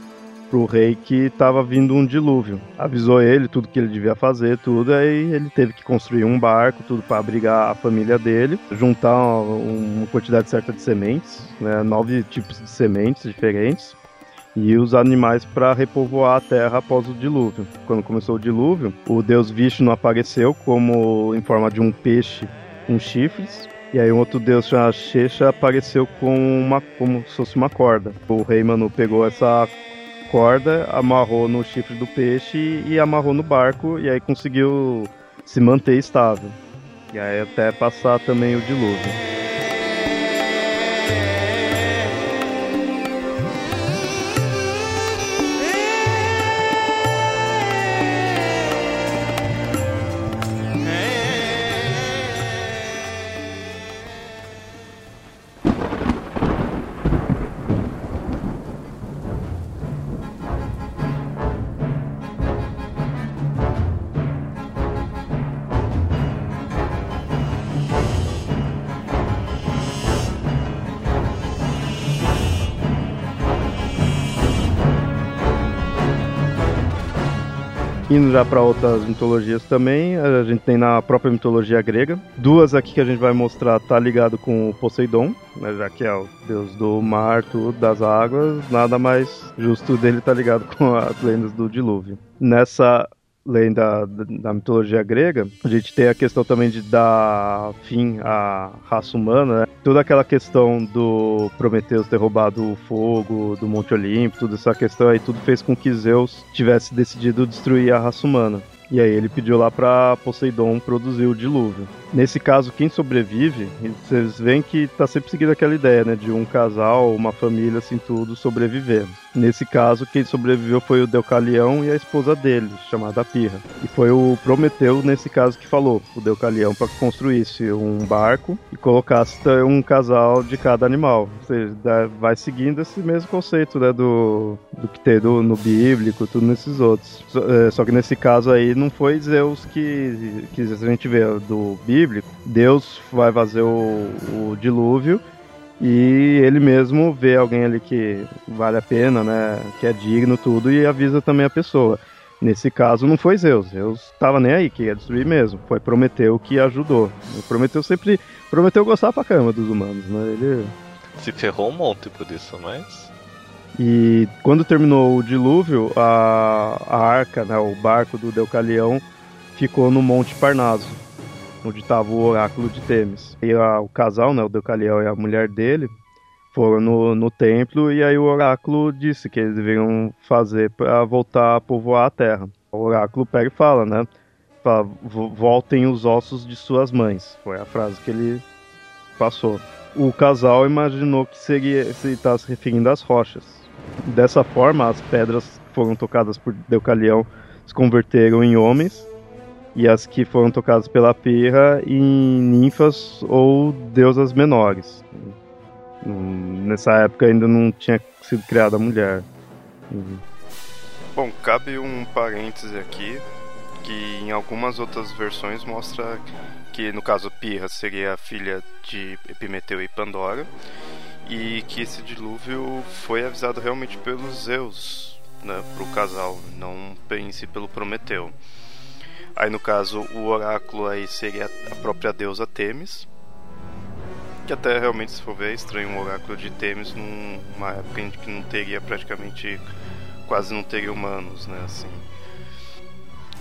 pro rei que estava vindo um dilúvio. Avisou ele tudo que ele devia fazer, tudo, aí ele teve que construir um barco, tudo para abrigar a família dele, juntar uma quantidade certa de sementes, né, nove tipos de sementes diferentes, e os animais para repovoar a terra após o dilúvio. Quando começou o dilúvio, o deus Vishnu apareceu como em forma de um peixe com chifres, e aí um outro deus chamado Shesha apareceu com uma como se fosse uma corda. O rei Manu pegou essa corda, amarrou no chifre do peixe e amarrou no barco e aí conseguiu se manter estável. E aí até passar também o dilúvio. Indo já para outras mitologias também, a gente tem na própria mitologia grega. Duas aqui que a gente vai mostrar tá ligado com o Poseidon, né, já que é o deus do mar, tudo, das águas, nada mais justo dele tá ligado *laughs* com as lendas do dilúvio. Nessa lenda da mitologia grega, a gente tem a questão também de dar fim à raça humana, né? toda aquela questão do Prometeus ter roubado o fogo do Monte Olimpo, toda essa questão aí, tudo fez com que Zeus tivesse decidido destruir a raça humana. E aí ele pediu lá para Poseidon produzir o dilúvio. Nesse caso, quem sobrevive, vocês veem que tá sempre seguindo aquela ideia, né, de um casal, uma família, assim, tudo sobreviver. Nesse caso, quem sobreviveu foi o Deucalião e a esposa dele, chamada Pirra. E foi o Prometeu, nesse caso, que falou o Deucalião para que construísse um barco e colocasse um casal de cada animal. Ou seja, vai seguindo esse mesmo conceito, né, do, do que tem do, no bíblico, tudo nesses outros. Só, é, que nesse caso aí não foi Zeus que, que a gente vê do bíblico. Deus vai fazer o, o dilúvio e ele mesmo vê alguém ali que vale a pena, né, que é digno tudo e avisa também a pessoa. Nesse caso não foi Zeus. Zeus estava nem aí, que ia destruir mesmo. Foi Prometeu que ajudou. Prometeu sempre. Prometeu gostar pra caramba dos humanos, né? Ele. Se ferrou um monte por isso, mas. E quando terminou o dilúvio, a, a arca, né, o barco do Deucalião, ficou no Monte Parnaso, onde estava o oráculo de Temis. E a, o casal, né, o Deucalião e a mulher dele, foram no, no templo e aí o oráculo disse que eles deveriam fazer para voltar a povoar a terra. O oráculo pega e fala, né? Fala, voltem os ossos de suas mães. Foi a frase que ele passou. O casal imaginou que seria se estava se referindo às rochas. Dessa forma, as pedras que foram tocadas por Deucalião se converteram em homens e as que foram tocadas pela Pirra em ninfas ou deusas menores. Nessa época ainda não tinha sido criada a mulher. Uhum. Bom, cabe um parêntese aqui que em algumas outras versões mostra que no caso Pirra seria a filha de Epimeteu e Pandora e que esse dilúvio foi avisado realmente pelos Zeus né, para o casal, não si pelo Prometeu. Aí no caso o oráculo aí seria a própria deusa Temis que até realmente, se for ver, é estranho um oráculo de Temis numa época em que não teria praticamente. quase não teria humanos, né? Assim.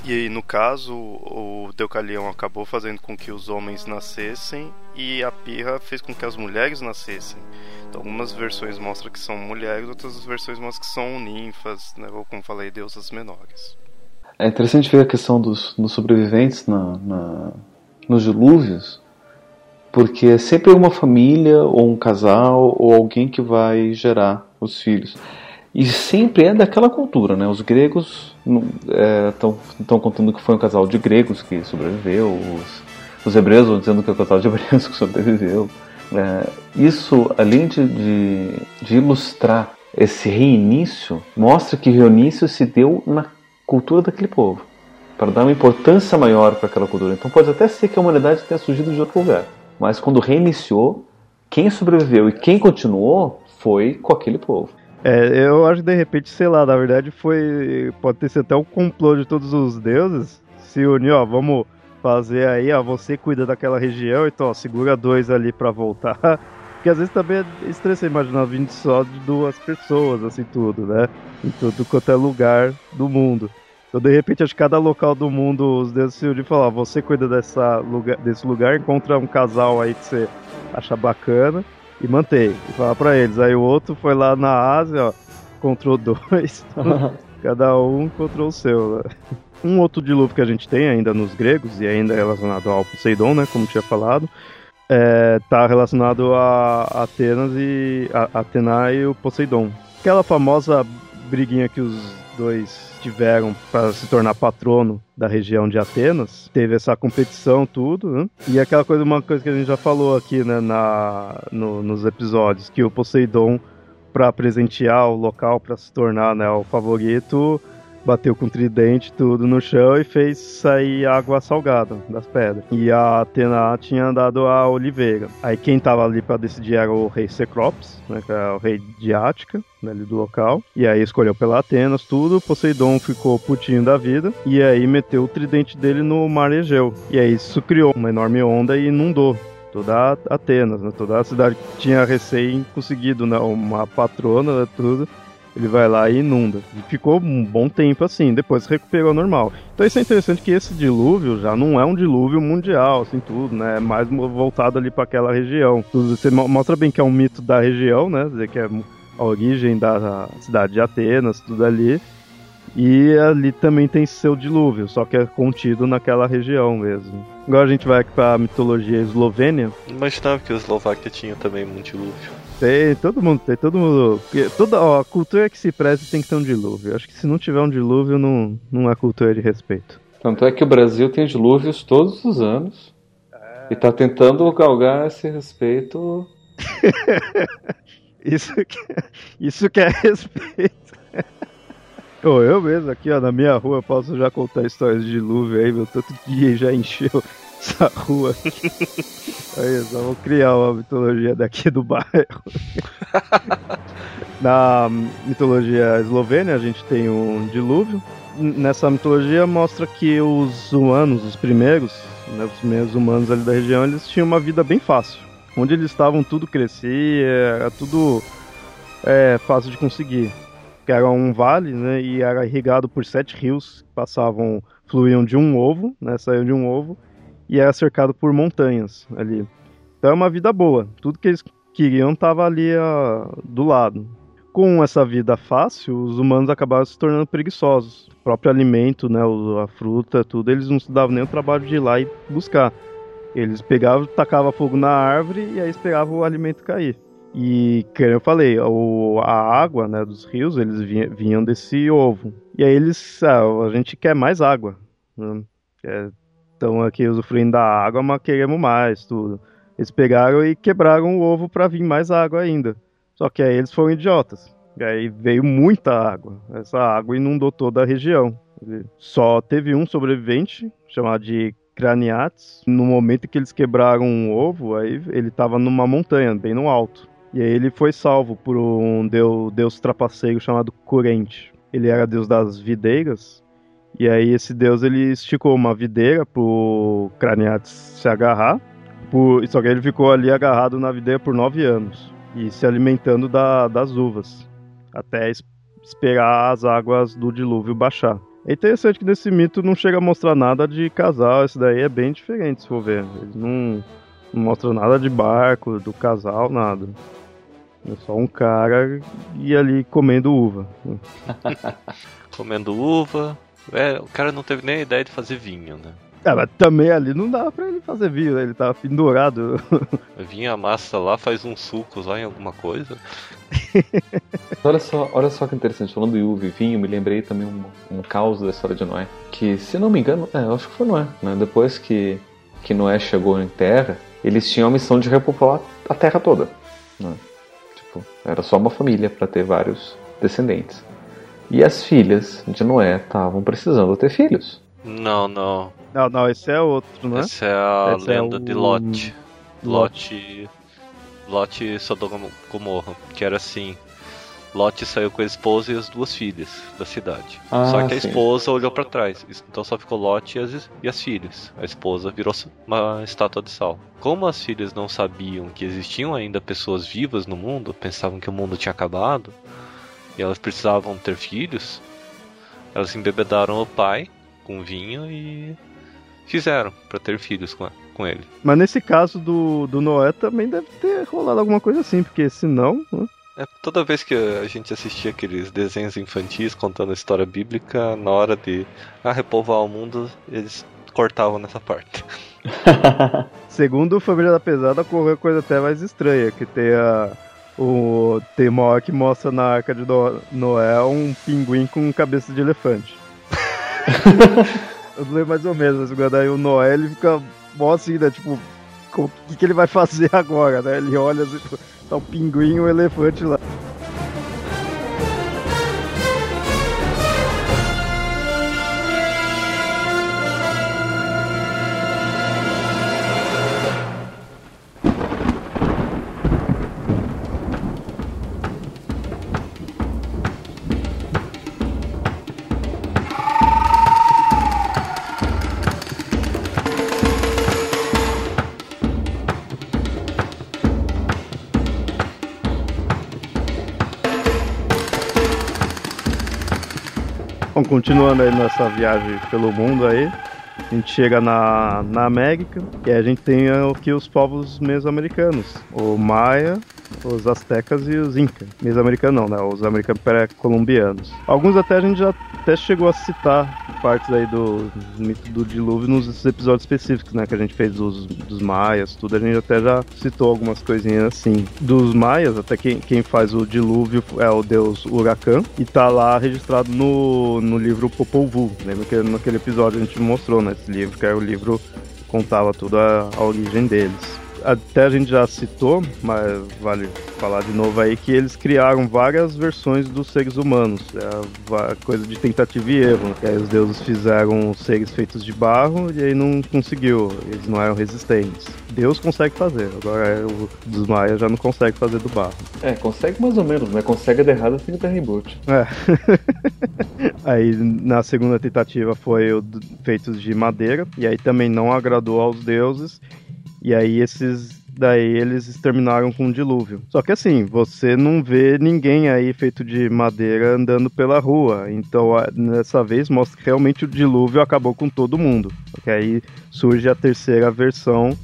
E no caso, o Deucalião acabou fazendo com que os homens nascessem e a Pirra fez com que as mulheres nascessem. Então, algumas versões mostram que são mulheres, outras versões mostram que são ninfas, né? ou como falei, deusas menores. É interessante ver a questão dos, dos sobreviventes na, na, nos dilúvios, porque é sempre uma família ou um casal ou alguém que vai gerar os filhos. E sempre é daquela cultura, né? Os gregos estão é, contando que foi um casal de gregos que sobreviveu, os, os hebreus vão dizendo que é um casal de *laughs* hebreus que sobreviveu. É, isso, além de, de, de, ilustrar esse reinício, mostra que reinício se deu na cultura daquele povo, para dar uma importância maior para aquela cultura. Então pode até ser que a humanidade tenha surgido de outro lugar mas quando reiniciou, quem sobreviveu e quem continuou foi com aquele povo. É, eu acho que de repente, sei lá, na verdade foi. Pode ter sido até um complô de todos os deuses se unir, ó, vamos fazer aí, ó, você cuida daquela região, então ó, segura dois ali para voltar. *laughs* Porque às vezes também é estressante imaginar vindo só de duas pessoas, assim, tudo, né? Em tudo quanto é lugar do mundo. Então, de repente, acho que cada local do mundo, os deuses se uniram e falaram: você cuida dessa lugar, desse lugar, encontra um casal aí que você acha bacana e mantém. E fala pra eles. Aí o outro foi lá na Ásia, ó, encontrou dois. *laughs* cada um encontrou o seu. Né? Um outro dilúvio que a gente tem ainda nos gregos, e ainda relacionado ao Poseidon, né? Como tinha falado, é, tá relacionado a Atenas e. A, Atena e o Poseidon. Aquela famosa briguinha que os dois tiveram para se tornar patrono da região de Atenas. Teve essa competição, tudo, né? E aquela coisa, uma coisa que a gente já falou aqui, né, na, no, nos episódios, que o Poseidon, para presentear o local, para se tornar né, o favorito, bateu com tridente tudo no chão e fez sair água salgada das pedras. E a Atena tinha dado a oliveira. Aí quem tava ali para decidir era o rei Cecrops, né, que é o rei de Ática, né, ali do local. E aí escolheu pela Atenas tudo. Poseidon ficou putinho da vida e aí meteu o tridente dele no mar Egeu. E aí isso criou uma enorme onda e inundou toda Atenas, né? toda a cidade que tinha recém conseguido né? uma patrona, né? tudo ele vai lá e inunda. E ficou um bom tempo assim, depois recuperou normal. Então isso é interessante que esse dilúvio já não é um dilúvio mundial, assim, tudo, né? É mais voltado ali para aquela região. Tudo, você mostra bem que é um mito da região, né? Dizer que é a origem da cidade de Atenas, tudo ali. E ali também tem seu dilúvio, só que é contido naquela região mesmo. Agora a gente vai aqui pra mitologia eslovênia. Imaginava que a Eslováquia tinha também um dilúvio. Tem, todo mundo tem, todo mundo. Toda ó, a cultura que se preze tem que ter um dilúvio. Acho que se não tiver um dilúvio, não, não é cultura de respeito. Tanto é que o Brasil tem dilúvios todos os anos. É... E tá tentando galgar esse respeito. *laughs* isso, que, isso que é respeito. *laughs* Oh, eu mesmo aqui, ó, na minha rua, posso já contar histórias de dilúvio aí, meu tanto dia já encheu essa rua. Aí, só vou criar uma mitologia daqui do bairro. Na mitologia eslovênia, a gente tem um dilúvio, nessa mitologia mostra que os humanos, os primeiros, né, os primeiros humanos ali da região, eles tinham uma vida bem fácil. Onde eles estavam, tudo crescia, era tudo é, fácil de conseguir. Era um vale, né, e era irrigado por sete rios que passavam, fluíam de um ovo, né, saíam de um ovo, e era cercado por montanhas ali. Então é uma vida boa. Tudo que eles queriam estava ali uh, do lado. Com essa vida fácil, os humanos acabaram se tornando preguiçosos. O próprio alimento, né, a fruta, tudo, eles não se davam nem o trabalho de ir lá e buscar. Eles pegavam, tacavam fogo na árvore e aí esperavam o alimento cair. E, como eu falei, a água né, dos rios, eles vinham, desse ovo. E aí eles, ah, a gente quer mais água. Né? Estão aqui usufruindo da água, mas queremos mais, tudo. Eles pegaram e quebraram o ovo para vir mais água ainda. Só que aí eles foram idiotas. E aí veio muita água. Essa água inundou toda a região. Só teve um sobrevivente, chamado de Craniates. No momento que eles quebraram um ovo, aí ele estava numa montanha, bem no alto. E aí ele foi salvo por um deus, deus trapaceiro chamado Curente. Ele era deus das videiras. E aí esse deus ele esticou uma videira pro Craniates se agarrar por, só que ele ficou ali agarrado na videira por nove anos e se alimentando da, das uvas até esperar as águas do dilúvio baixar. É interessante que nesse mito não chega a mostrar nada de casal, esse daí é bem diferente se for ver. Ele não, não mostra nada de barco, do casal, nada. É só um cara e ali comendo uva. *laughs* comendo uva. É, o cara não teve nem a ideia de fazer vinho, né? É, mas também ali não dava pra ele fazer vinho, né? Ele tava pendurado. *laughs* Vinha a massa lá, faz uns sucos lá em alguma coisa. *laughs* olha só, olha só que interessante, falando do uva e vinho, me lembrei também um, um caos da história de Noé. Que, se não me engano, é, eu acho que foi Noé, né? Depois que, que Noé chegou em terra, eles tinham a missão de repopular a terra toda. Né? Tipo, era só uma família para ter vários descendentes. E as filhas de Noé estavam precisando ter filhos. Não, não. Não, não, esse é outro, né? Essa é a esse é lenda é o... de Lot. Lot. Lot Sodoma Gomorra, que era assim. Lot saiu com a esposa e as duas filhas da cidade. Ah, só que a sim. esposa olhou para trás, então só ficou Lot e as, e as filhas. A esposa virou uma estátua de sal. Como as filhas não sabiam que existiam ainda pessoas vivas no mundo, pensavam que o mundo tinha acabado e elas precisavam ter filhos, elas embebedaram o pai com vinho e fizeram para ter filhos com, com ele. Mas nesse caso do, do Noé também deve ter rolado alguma coisa assim, porque senão. Né? É, toda vez que a gente assistia aqueles desenhos infantis contando a história bíblica, na hora de ah, repovoar o mundo, eles cortavam nessa parte. *laughs* Segundo Família da Pesada, ocorreu coisa até mais estranha, que tem a, o tem uma hora que mostra na arca de Noé um pinguim com cabeça de elefante. *laughs* Eu lembro mais ou menos, mas daí o Noé ele fica mó assim, né? Tipo, o que, que ele vai fazer *laughs* agora, né? Ele olha assim, tá o um pinguim e um elefante lá. Continuando aí nossa viagem pelo mundo aí, a gente chega na, na América e a gente tem aqui os povos mesoamericanos, o Maia, os Aztecas e os Incas. Mesoamericanos não, né? Os americanos pré-colombianos. Alguns até a gente já até chegou a citar partes aí do mito do dilúvio nos episódios específicos, né? Que a gente fez dos, dos maias, tudo. A gente até já citou algumas coisinhas assim. Dos maias, até quem, quem faz o dilúvio é o deus Huracan. E tá lá registrado no, no livro Popol Vuh. Lembra que naquele episódio a gente mostrou, né? Esse livro, que era o livro contava tudo a, a origem deles. Até a gente já citou, mas vale falar de novo aí, que eles criaram várias versões dos seres humanos. É a coisa de tentativa e erro. Que aí os deuses fizeram seres feitos de barro e aí não conseguiu. Eles não eram resistentes. Deus consegue fazer, agora o dos Maia já não consegue fazer do barro. É, consegue mais ou menos, mas consegue dar errado assim que dar reboot. É. *laughs* aí na segunda tentativa foi o feitos de madeira, e aí também não agradou aos deuses. E aí esses daí eles exterminaram com um dilúvio. Só que assim, você não vê ninguém aí feito de madeira andando pela rua. Então, dessa vez mostra que realmente o dilúvio acabou com todo mundo. Porque aí surge a terceira versão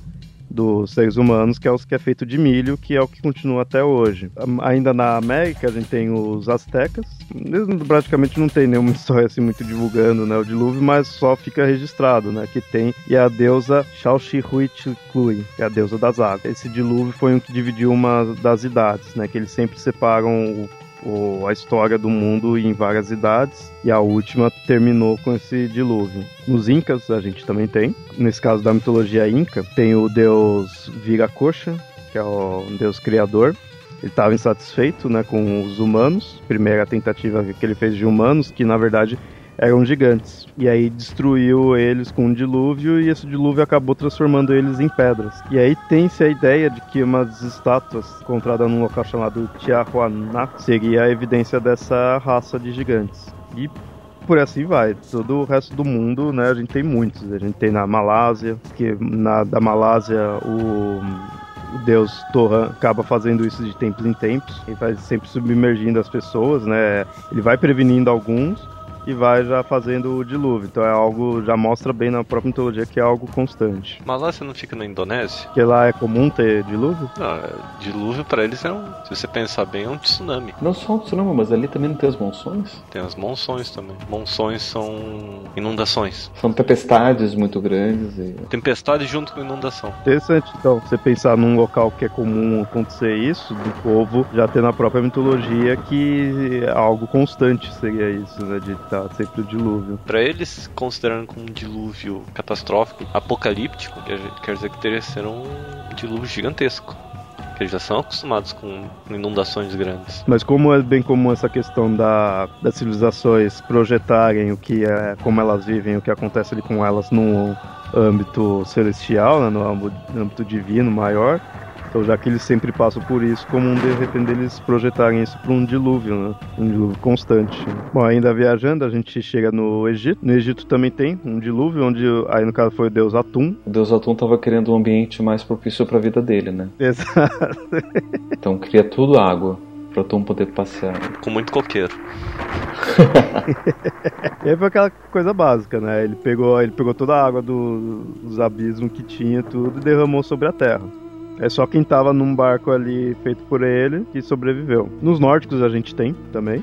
dos seres humanos, que é os que é feito de milho, que é o que continua até hoje. Ainda na América, a gente tem os astecas. Eles praticamente não tem nenhuma *laughs* história assim muito divulgando né, o dilúvio, mas só fica registrado, né? Que tem e é a deusa Xalxihuitlui, que é a deusa das águas. Esse dilúvio foi um que dividiu uma das idades, né? Que eles sempre separam o o, a história do mundo em várias idades e a última terminou com esse dilúvio. Nos Incas a gente também tem, nesse caso da mitologia Inca, tem o deus Viracocha, que é o deus criador. Ele estava insatisfeito né, com os humanos, primeira tentativa que ele fez de humanos, que na verdade eram gigantes. E aí destruiu eles com um dilúvio e esse dilúvio acabou transformando eles em pedras. E aí tem-se a ideia de que umas estátuas encontradas num local chamado Tiahuana seria a evidência dessa raça de gigantes. E por assim vai. Todo o resto do mundo, né, a gente tem muitos. A gente tem na Malásia, que na da Malásia o o deus Torran acaba fazendo isso de tempos em tempos. Ele vai sempre submergindo as pessoas, né? Ele vai prevenindo alguns, e vai já fazendo o dilúvio. Então é algo, já mostra bem na própria mitologia que é algo constante. Mas lá você não fica na Indonésia? Que lá é comum ter dilúvio? Não, é, dilúvio para eles é um, se você pensar bem, é um tsunami. Não só um tsunami, mas ali também não tem as monções? Tem as monções também. Monções são inundações. São tempestades muito grandes. E... Tempestade junto com inundação. Interessante, então, você pensar num local que é comum acontecer isso, do povo já ter na própria mitologia que algo constante seria isso, né? De tá sempre o dilúvio. Para eles, considerando como um dilúvio catastrófico, apocalíptico, quer dizer que teria que ser um dilúvio gigantesco que eles já são acostumados com inundações grandes. Mas como é bem comum essa questão da, das civilizações projetarem o que é, como elas vivem, o que acontece ali com elas no âmbito celestial, né, no âmbito divino maior, então, já que eles sempre passam por isso, como um de repente eles projetarem isso para um dilúvio, né? Um dilúvio constante. Bom, ainda viajando, a gente chega no Egito. No Egito também tem um dilúvio, onde aí no caso foi o deus Atum. O deus Atum estava querendo um ambiente mais propício para a vida dele, né? *laughs* Exato. então cria tudo água para Atum poder passear. Com muito coqueiro. *laughs* e aí foi aquela coisa básica, né? Ele pegou, ele pegou toda a água do, dos abismos que tinha tudo e derramou sobre a terra. É só quem tava num barco ali feito por ele que sobreviveu. Nos nórdicos a gente tem também.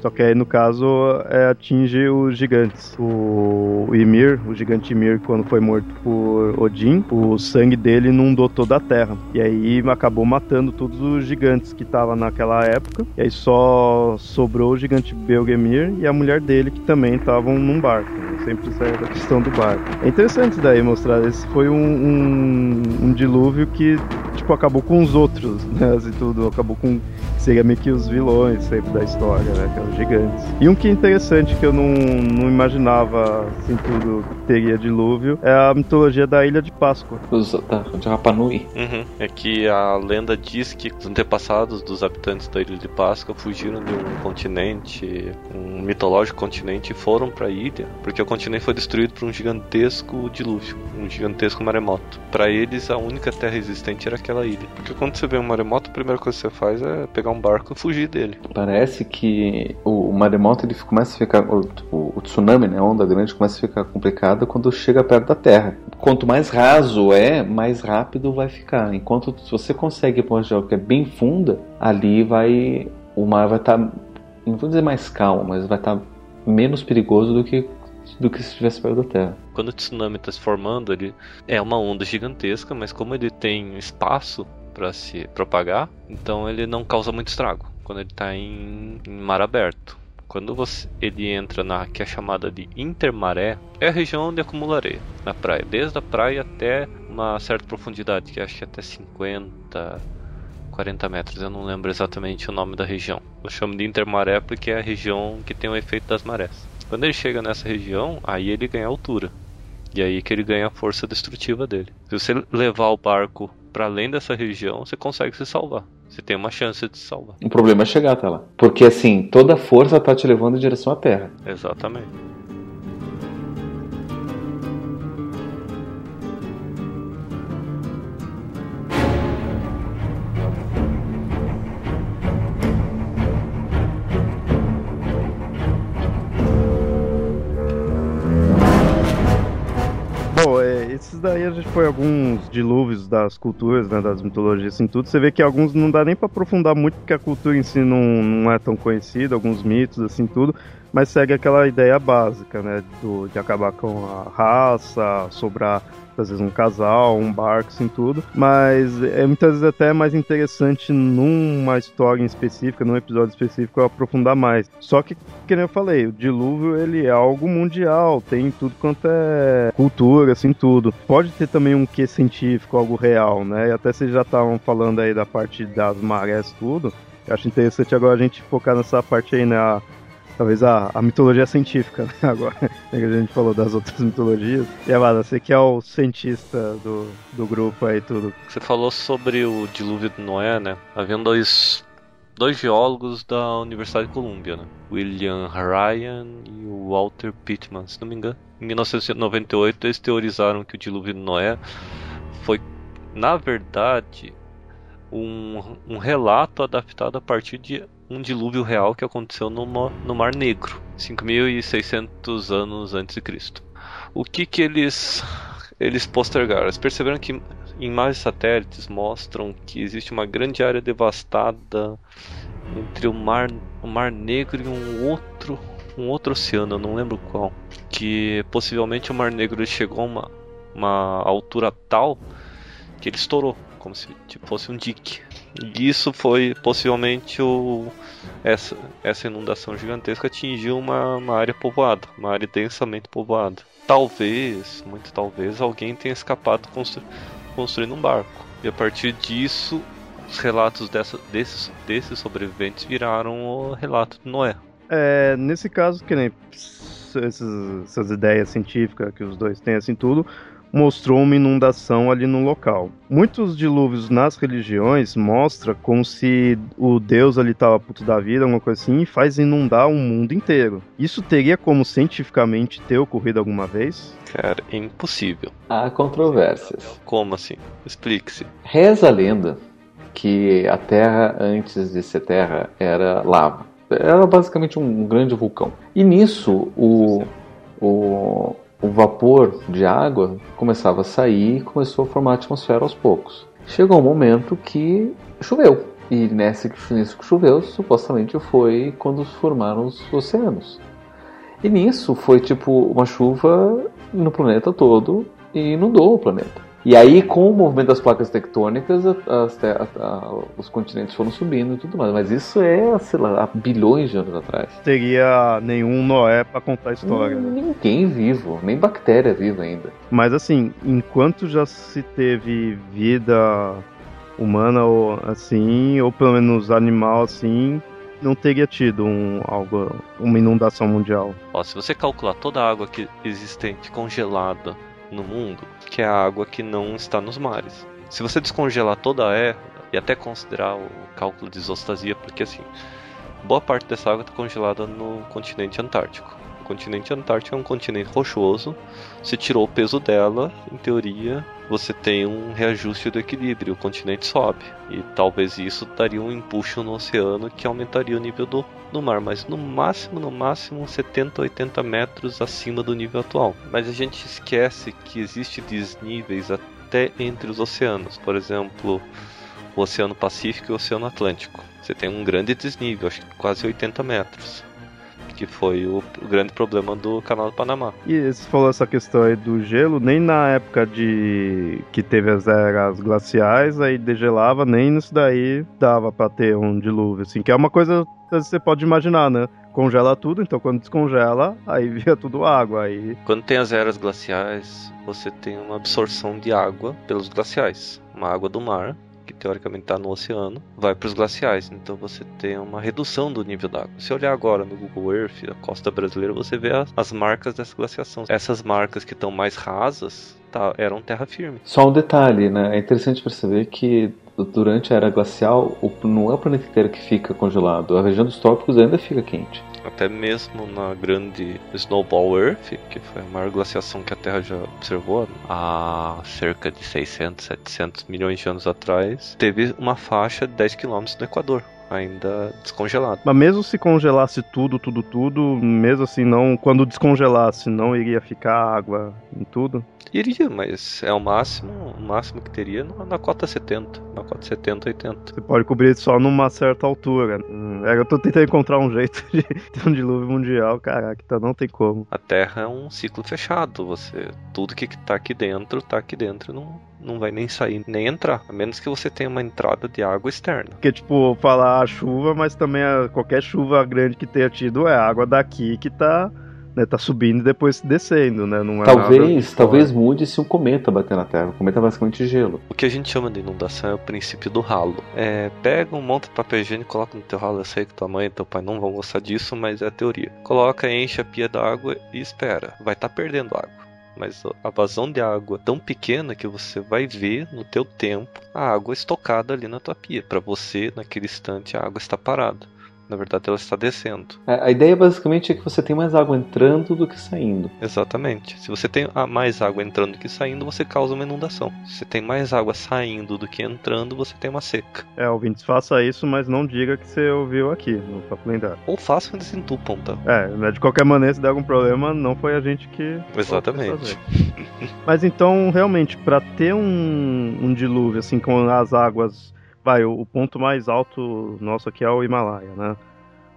Só que aí, no caso, é, atinge os gigantes. O, Ymir, o gigante Ymir, quando foi morto por Odin, o sangue dele inundou toda a terra. E aí acabou matando todos os gigantes que estavam naquela época. E aí só sobrou o gigante Belgemir e a mulher dele, que também estavam num barco. Sempre sai da questão do barco. É interessante daí mostrar. Esse foi um, um, um dilúvio que, tipo, acabou com os outros, né? Assim, *laughs* tudo. Acabou com. Seria meio que os vilões sempre da história, né? Gigantes. E um que é interessante que eu não, não imaginava assim tudo teria dilúvio é a mitologia da Ilha de Páscoa. Os, da, de Rapanui. Uhum. É que a lenda diz que os antepassados dos habitantes da Ilha de Páscoa fugiram de um continente, um mitológico continente, e foram para a ilha, porque o continente foi destruído por um gigantesco dilúvio, um gigantesco maremoto. Para eles, a única terra existente era aquela ilha. Porque quando você vê um maremoto, a primeira coisa que você faz é pegar um barco e fugir dele. Parece que o, maremoto ele começa a ficar. O, o, o, tsunami, né, a onda grande, começa a ficar complicada quando chega perto da Terra. Quanto mais raso é, mais rápido vai ficar. Enquanto se você consegue por uma região que é bem funda, ali vai. O mar vai estar. Tá, não vou dizer mais calmo, mas vai estar tá menos perigoso do que do que se estivesse perto da Terra. Quando o tsunami está se formando, ele é uma onda gigantesca, mas como ele tem espaço para se propagar, então ele não causa muito estrago quando ele está em, em, mar aberto. Quando você, ele entra na que é chamada de intermaré, é a região onde acumula areia na praia, desde a praia até uma certa profundidade, que acho que até 50, 40 metros, eu não lembro exatamente o nome da região. Eu chamo de intermaré porque é a região que tem o efeito das marés. Quando ele chega nessa região, aí ele ganha altura. E aí que ele ganha a força destrutiva dele. Se você levar o barco para além dessa região, você consegue se salvar. Você tem uma chance de se salvar. O problema é chegar até lá. Porque assim, toda a força tá te levando em direção à Terra. Exatamente. Dilúvios das culturas, né, das mitologias, assim, tudo. Você vê que alguns não dá nem para aprofundar muito, porque a cultura em si não, não é tão conhecida, alguns mitos, assim, tudo. Mas segue aquela ideia básica, né, do, de acabar com a raça, sobrar às vezes um casal, um barco, assim, tudo. Mas é muitas vezes até mais interessante numa história específica, num episódio específico, aprofundar mais. Só que, como eu falei, o dilúvio ele é algo mundial, tem tudo quanto é cultura, assim, tudo. Pode ter também um quê científico, algo real, né? E até vocês já estavam falando aí da parte das marés, tudo. Eu acho interessante agora a gente focar nessa parte aí, né? Talvez a, a mitologia científica, né? *laughs* Agora, que a gente falou das outras mitologias. E Amada, você que é o cientista do, do grupo aí, tudo. Você falou sobre o dilúvio de Noé, né? Havendo dois, dois geólogos da Universidade de Colômbia, né? William Ryan e o Walter Pittman, se não me engano. Em 1998, eles teorizaram que o dilúvio de Noé foi, na verdade, um, um relato adaptado a partir de um dilúvio real que aconteceu no, no Mar Negro, 5.600 anos antes de Cristo. O que que eles eles postergaram? Eles perceberam que imagens satélites mostram que existe uma grande área devastada entre o Mar, o Mar Negro e um outro um outro oceano, eu não lembro qual, que possivelmente o Mar Negro chegou a uma, uma altura tal que ele estourou, como se tipo, fosse um dique. E isso foi possivelmente o essa, essa inundação gigantesca atingiu uma, uma área povoada, uma área densamente povoada. Talvez, muito talvez, alguém tenha escapado constru, construindo um barco. E a partir disso, os relatos dessa, desses, desses sobreviventes viraram o relato de Noé. É, nesse caso, que nem essas, essas ideias científicas que os dois têm, assim, tudo, mostrou uma inundação ali no local. Muitos dilúvios nas religiões mostra como se o Deus ali estava puto da vida, alguma coisa assim, e faz inundar o mundo inteiro. Isso teria como cientificamente ter ocorrido alguma vez? Cara, é impossível. Há controvérsias. Como assim? Explique-se. Reza a lenda que a Terra, antes de ser Terra, era lava. Era basicamente um grande vulcão. E nisso, o, o, o vapor de água começava a sair e começou a formar a atmosfera aos poucos. Chegou um momento que choveu. E nesse, nisso que choveu, supostamente foi quando se formaram os oceanos. E nisso foi tipo uma chuva no planeta todo e inundou o planeta. E aí, com o movimento das placas tectônicas, as, os continentes foram subindo e tudo mais. Mas isso é, sei lá, há bilhões de anos atrás. Teria nenhum Noé para contar a história. Hum, né? Ninguém vivo, nem bactéria viva ainda. Mas assim, enquanto já se teve vida humana ou assim, ou pelo menos animal assim, não teria tido um, algo, uma inundação mundial. Ó, se você calcular toda a água que existente congelada no mundo, que é a água que não está nos mares. Se você descongelar toda a erva e até considerar o cálculo de isostasia, porque assim, boa parte dessa água está congelada no continente antártico. Continente antártico é um continente rochoso. Se tirou o peso dela, em teoria, você tem um reajuste do equilíbrio, o continente sobe. E talvez isso daria um empuxo no oceano que aumentaria o nível do, do mar, mas no máximo, no máximo 70, 80 metros acima do nível atual. Mas a gente esquece que existe desníveis até entre os oceanos. Por exemplo, o Oceano Pacífico e o Oceano Atlântico. Você tem um grande desnível, acho que quase 80 metros que foi o, o, grande problema do canal do Panamá. E você falou essa questão aí do gelo, nem na época de que teve as eras glaciais, aí degelava, nem nisso daí dava para ter um dilúvio, assim, que é uma coisa que você pode imaginar, né? congela tudo, então quando descongela, aí *laughs* vira tudo água. Aí... Quando tem as eras glaciais, você tem uma absorção de água pelos glaciais. Uma água do mar que teoricamente está no oceano, vai para os glaciais. Então você tem uma redução do nível d'água. Se olhar agora no Google Earth, a costa brasileira, você vê as, as marcas dessa glaciação. Essas marcas que estão mais rasas eram terra firme. Só um detalhe, né? É interessante perceber que durante a era glacial, não é o planeta inteiro que fica congelado. A região dos trópicos ainda fica quente. Até mesmo na grande Snowball Earth, que foi a maior glaciação que a Terra já observou há cerca de 600, 700 milhões de anos atrás, teve uma faixa de 10 km no Equador ainda descongelado. Mas mesmo se congelasse tudo, tudo, tudo, mesmo assim não, quando descongelasse, não iria ficar água em tudo? Iria, mas é o máximo, o máximo que teria na cota 70, na cota 70, 80. Você pode cobrir só numa certa altura. Hum, é, eu tô tentando encontrar um jeito de *laughs* ter um dilúvio mundial, caraca, então não tem como. A Terra é um ciclo fechado, você, tudo que tá aqui dentro, tá aqui dentro, não, não vai nem sair, nem entrar, a menos que você tenha uma entrada de água externa. Porque, tipo, falar a chuva, mas também a, qualquer chuva grande que tenha tido é água daqui que tá né, tá subindo e depois descendo, né? Não é talvez, talvez mude se um cometa bater na Terra. O cometa é basicamente gelo. O que a gente chama de inundação é o princípio do ralo. É, pega um monte de papel higiênico, coloca no teu ralo. Eu sei que tua mãe e teu pai não vão gostar disso, mas é a teoria. Coloca, enche a pia d'água e espera. Vai estar tá perdendo água mas a vazão de água é tão pequena que você vai ver no teu tempo a água estocada ali na tua pia. Para você, naquele instante, a água está parada. Na verdade, ela está descendo. É, a ideia basicamente é que você tem mais água entrando do que saindo. Exatamente. Se você tem mais água entrando do que saindo, você causa uma inundação. Se você tem mais água saindo do que entrando, você tem uma seca. É, ouvintes, faça isso, mas não diga que você ouviu aqui no Papo Lendário. Ou faça quando desentupam, tá? É, né, de qualquer maneira, se der algum problema, não foi a gente que. Exatamente. *laughs* mas então, realmente, para ter um, um dilúvio, assim, com as águas vai, o, ponto mais alto nosso aqui é o Himalaia, né?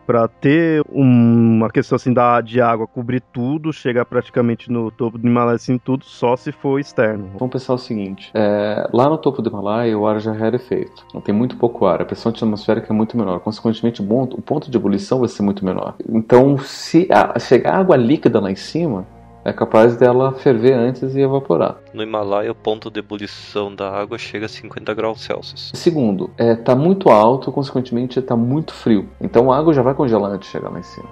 Para ter uma questão assim da, de água cobrir tudo, chegar praticamente no topo do Himalaia assim tudo, só se for externo. Vamos pensar o seguinte: é, lá no topo do Himalaia o ar já é efeito, não tem muito pouco ar, a pressão atmosférica é muito menor, consequentemente o ponto de ebulição vai ser muito menor. Então, se a, chegar água líquida lá em cima, é capaz dela ferver antes e evaporar. No Himalaia, o ponto de ebulição da água chega a 50 graus Celsius. Segundo, está é, tá muito alto, consequentemente está muito frio. Então a água já vai congelar antes de chegar lá em cima.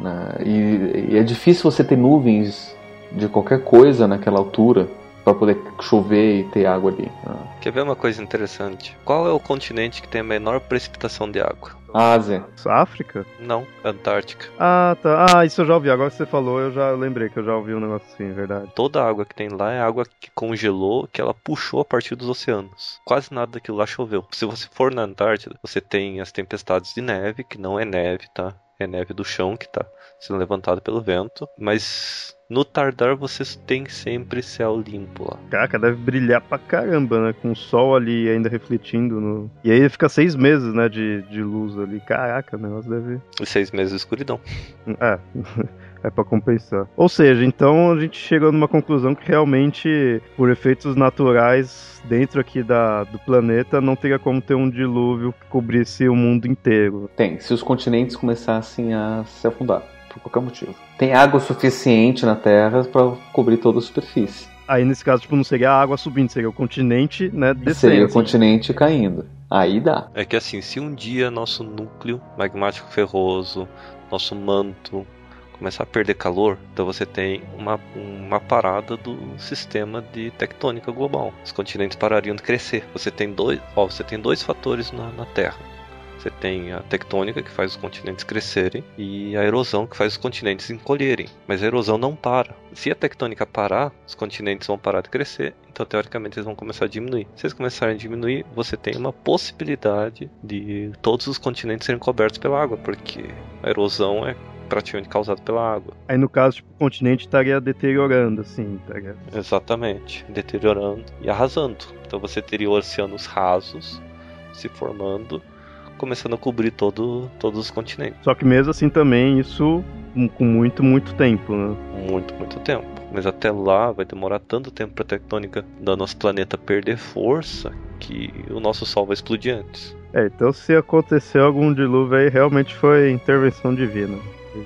Né? E, e é difícil você ter nuvens de qualquer coisa naquela altura para poder chover e ter água ali. Né? Quer ver uma coisa interessante? Qual é o continente que tem a menor precipitação de água? Ásia. África? Não, Antártica. Ah, tá. Ah, isso eu já ouvi. Agora que você falou, eu já lembrei que eu já ouvi um negócio assim, é verdade. Toda a água que tem lá é água que congelou, que ela puxou a partir dos oceanos. Quase nada daquilo lá choveu. Se você for na Antártida, você tem as tempestades de neve, que não é neve, tá? É neve do chão que tá sendo levantado pelo vento. Mas no Tardar vocês têm sempre céu limpo lá. Caraca, deve brilhar pra caramba, né? Com o sol ali ainda refletindo no. E aí fica seis meses, né? De, de luz ali. Caraca, o negócio deve. E seis meses de escuridão. É. *laughs* é para compensar. Ou seja, então a gente chega numa conclusão que realmente, por efeitos naturais dentro aqui da, do planeta, não teria como ter um dilúvio que cobrisse o mundo inteiro. Tem, se os continentes começassem a se afundar por qualquer motivo. Tem água suficiente na Terra para cobrir toda a superfície. Aí nesse caso, tipo, não seria a água subindo, seria o continente, né, descendo. Seria o assim. continente caindo. Aí dá. É que assim, se um dia nosso núcleo magmático ferroso, nosso manto começar a perder calor, então você tem uma, uma parada do sistema de tectônica global. Os continentes parariam de crescer. Você tem dois, ó, você tem dois fatores na, na Terra você tem a tectônica, que faz os continentes crescerem, e a erosão, que faz os continentes encolherem. Mas a erosão não para. Se a tectônica parar, os continentes vão parar de crescer, então teoricamente eles vão começar a diminuir. Se eles começarem a diminuir, você tem uma possibilidade de todos os continentes serem cobertos pela água, porque a erosão é praticamente causada pela água. Aí no caso, tipo, o continente estaria deteriorando, assim, estaria... Exatamente, deteriorando e arrasando. Então você teria oceanos rasos se formando começando a cobrir todo, todos os continentes. Só que mesmo assim também isso com muito, muito tempo, né? Muito, muito tempo. Mas até lá vai demorar tanto tempo para a tectônica do nosso planeta perder força que o nosso Sol vai explodir antes. É, então se aconteceu algum dilúvio aí, realmente foi intervenção divina.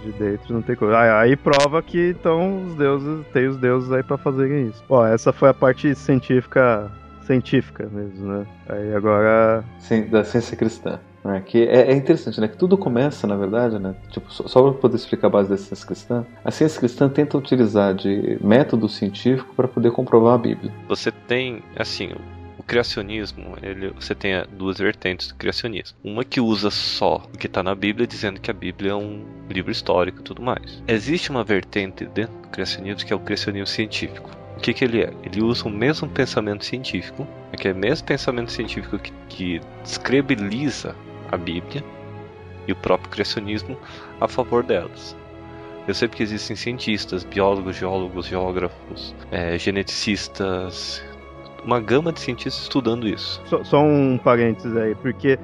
de dentro não tem coisa. Aí, aí prova que então os deuses, tem os deuses aí para fazerem isso. Ó, essa foi a parte científica científica mesmo, né? Aí agora. Sim, da ciência cristã. É, que é, é, interessante, né? Que tudo começa, na verdade, né? Tipo, só, só para poder explicar a base da ciência cristã, a ciência cristã tenta utilizar de método científico para poder comprovar a Bíblia. Você tem, assim, o criacionismo, ele, você tem duas vertentes do criacionismo. Uma que usa só o que está na Bíblia, dizendo que a Bíblia é um livro histórico e tudo mais. Existe uma vertente dentro do criacionismo que é o criacionismo científico. O que, que ele é? Ele usa o mesmo pensamento científico, que é o mesmo pensamento científico que, que a Bíblia e o próprio criacionismo a favor delas. Eu sei que existem cientistas, biólogos, geólogos, geógrafos, é, geneticistas, uma gama de cientistas estudando isso. Só, só um parênteses aí, porque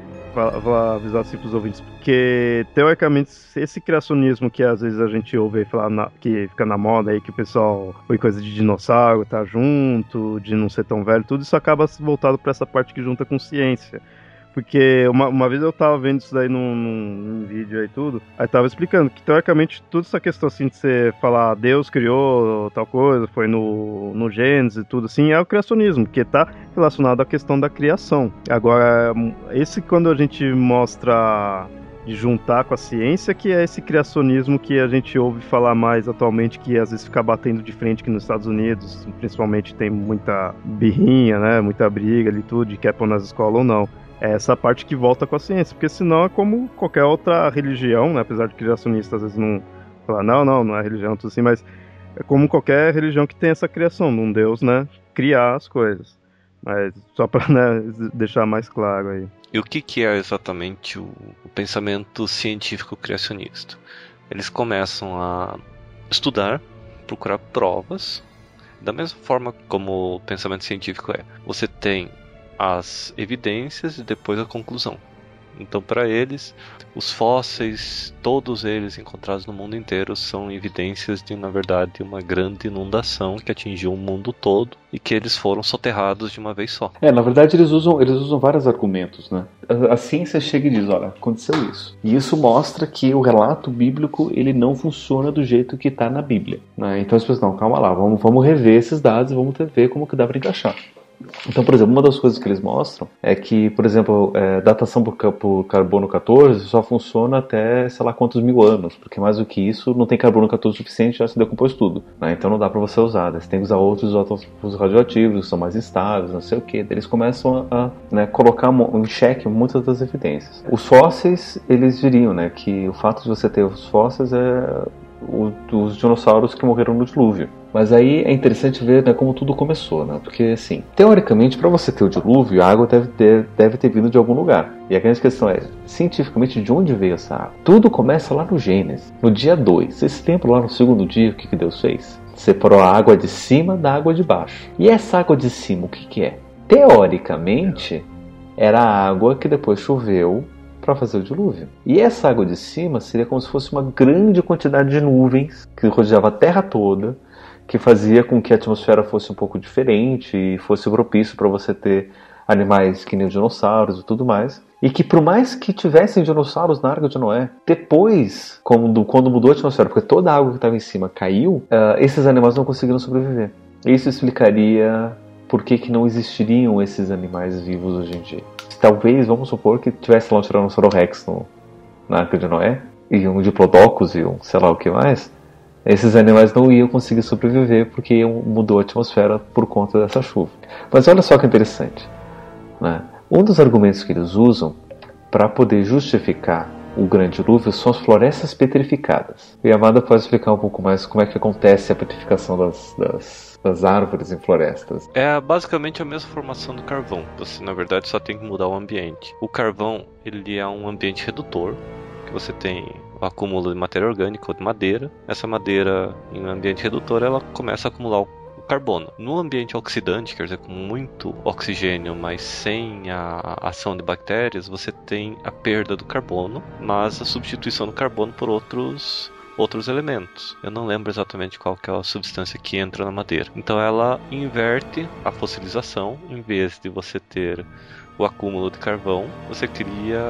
vou avisar assim para os ouvintes, porque teoricamente esse criacionismo que às vezes a gente ouve falar na, que fica na moda aí, que o pessoal foi coisa de dinossauro, tá junto, de não ser tão velho, tudo isso acaba voltado para essa parte que junta com ciência. Porque uma, uma vez eu tava vendo isso daí num, num, num, vídeo aí tudo, aí tava explicando que teoricamente toda essa questão assim de você falar Deus criou tal coisa, foi no, no Gênesis e tudo assim, é o criacionismo, que tá relacionado à questão da criação. Agora, esse quando a gente mostra de juntar com a ciência, que é esse criacionismo que a gente ouve falar mais atualmente, que às vezes fica batendo de frente aqui nos Estados Unidos, principalmente tem muita birrinha, né, muita briga ali tudo, de quer pôr nas escolas ou não é essa parte que volta com a ciência, porque senão é como qualquer outra religião, né? apesar de criacionistas às vezes não falar, não, não, não é religião, tudo assim, mas é como qualquer religião que tem essa criação, de um Deus, né, criar as coisas. Mas só para né, deixar mais claro aí. E o que, que é exatamente o, o pensamento científico criacionista? Eles começam a estudar, procurar provas, da mesma forma como o pensamento científico é. Você tem as evidências e depois a conclusão. Então, para eles, os fósseis, todos eles encontrados no mundo inteiro, são evidências de, na verdade, uma grande inundação que atingiu o mundo todo e que eles foram soterrados de uma vez só. É, na verdade, eles usam, eles usam vários argumentos, né? A, a ciência chega e diz, olha, aconteceu isso. E isso mostra que o relato bíblico ele não funciona do jeito que está na Bíblia. Né? Então as pessoas, não, calma lá, vamos, vamos rever esses dados, vamos ver como que dá para encaixar. Então, por exemplo, uma das coisas que eles mostram é que, por exemplo, é, datação por, por, carbono 14 só funciona até sei lá quantos mil anos, porque mais do que isso não tem carbono 14 suficiente, já se decompôs tudo. Né? Então não dá para você usar. Você tem que usar outros isótopos radioativos, que são mais instáveis, não sei o que. Eles começam a, a né, colocar em xeque muitas das evidências. Os fósseis, eles diriam né, que o fato de você ter os fósseis é o, dos dinossauros que morreram no dilúvio. Mas aí é interessante ver né, como tudo começou, né? Porque, assim, teoricamente, para você ter o dilúvio, a água deve ter, deve ter vindo de algum lugar. E a grande questão é, cientificamente, de onde veio essa água? Tudo começa lá no Gênesis, no dia 2. Esse tempo lá no segundo dia, o que, que Deus fez? Separou a água de cima da água de baixo. E essa água de cima, o que, que é? Teoricamente, era a água que depois choveu para fazer o dilúvio. E essa água de cima seria como se fosse uma grande quantidade de nuvens que rodeava a Terra toda, que fazia com que a atmosfera fosse um pouco diferente e fosse propício para você ter animais que nem dinossauros e tudo mais. E que por mais que tivessem dinossauros na Arca de Noé, depois, quando, quando mudou a atmosfera, porque toda a água que estava em cima caiu, uh, esses animais não conseguiram sobreviver. Isso explicaria por que, que não existiriam esses animais vivos hoje em dia talvez, vamos supor que tivesse lá um Tiranossauro Rex no, na Arca de Noé, e um Diplodocus e um sei lá o que mais, esses animais não iam conseguir sobreviver porque mudou a atmosfera por conta dessa chuva. Mas olha só que interessante. Né? Um dos argumentos que eles usam para poder justificar o grande dilúvio são as florestas petrificadas. E a Amanda pode explicar um pouco mais como é que acontece a petrificação das, das das árvores em florestas. É basicamente a mesma formação do carvão. Você na verdade só tem que mudar o ambiente. O carvão ele é um ambiente redutor que você tem o acúmulo de matéria orgânica ou de madeira. Essa madeira em um ambiente redutor ela começa a acumular carbono. No ambiente oxidante, quer dizer, com muito oxigênio, mas sem a ação de bactérias, você tem a perda do carbono, mas a substituição do carbono por outros outros elementos. Eu não lembro exatamente qual é a substância que entra na madeira. Então ela inverte a fossilização, em vez de você ter o acúmulo de carvão, você cria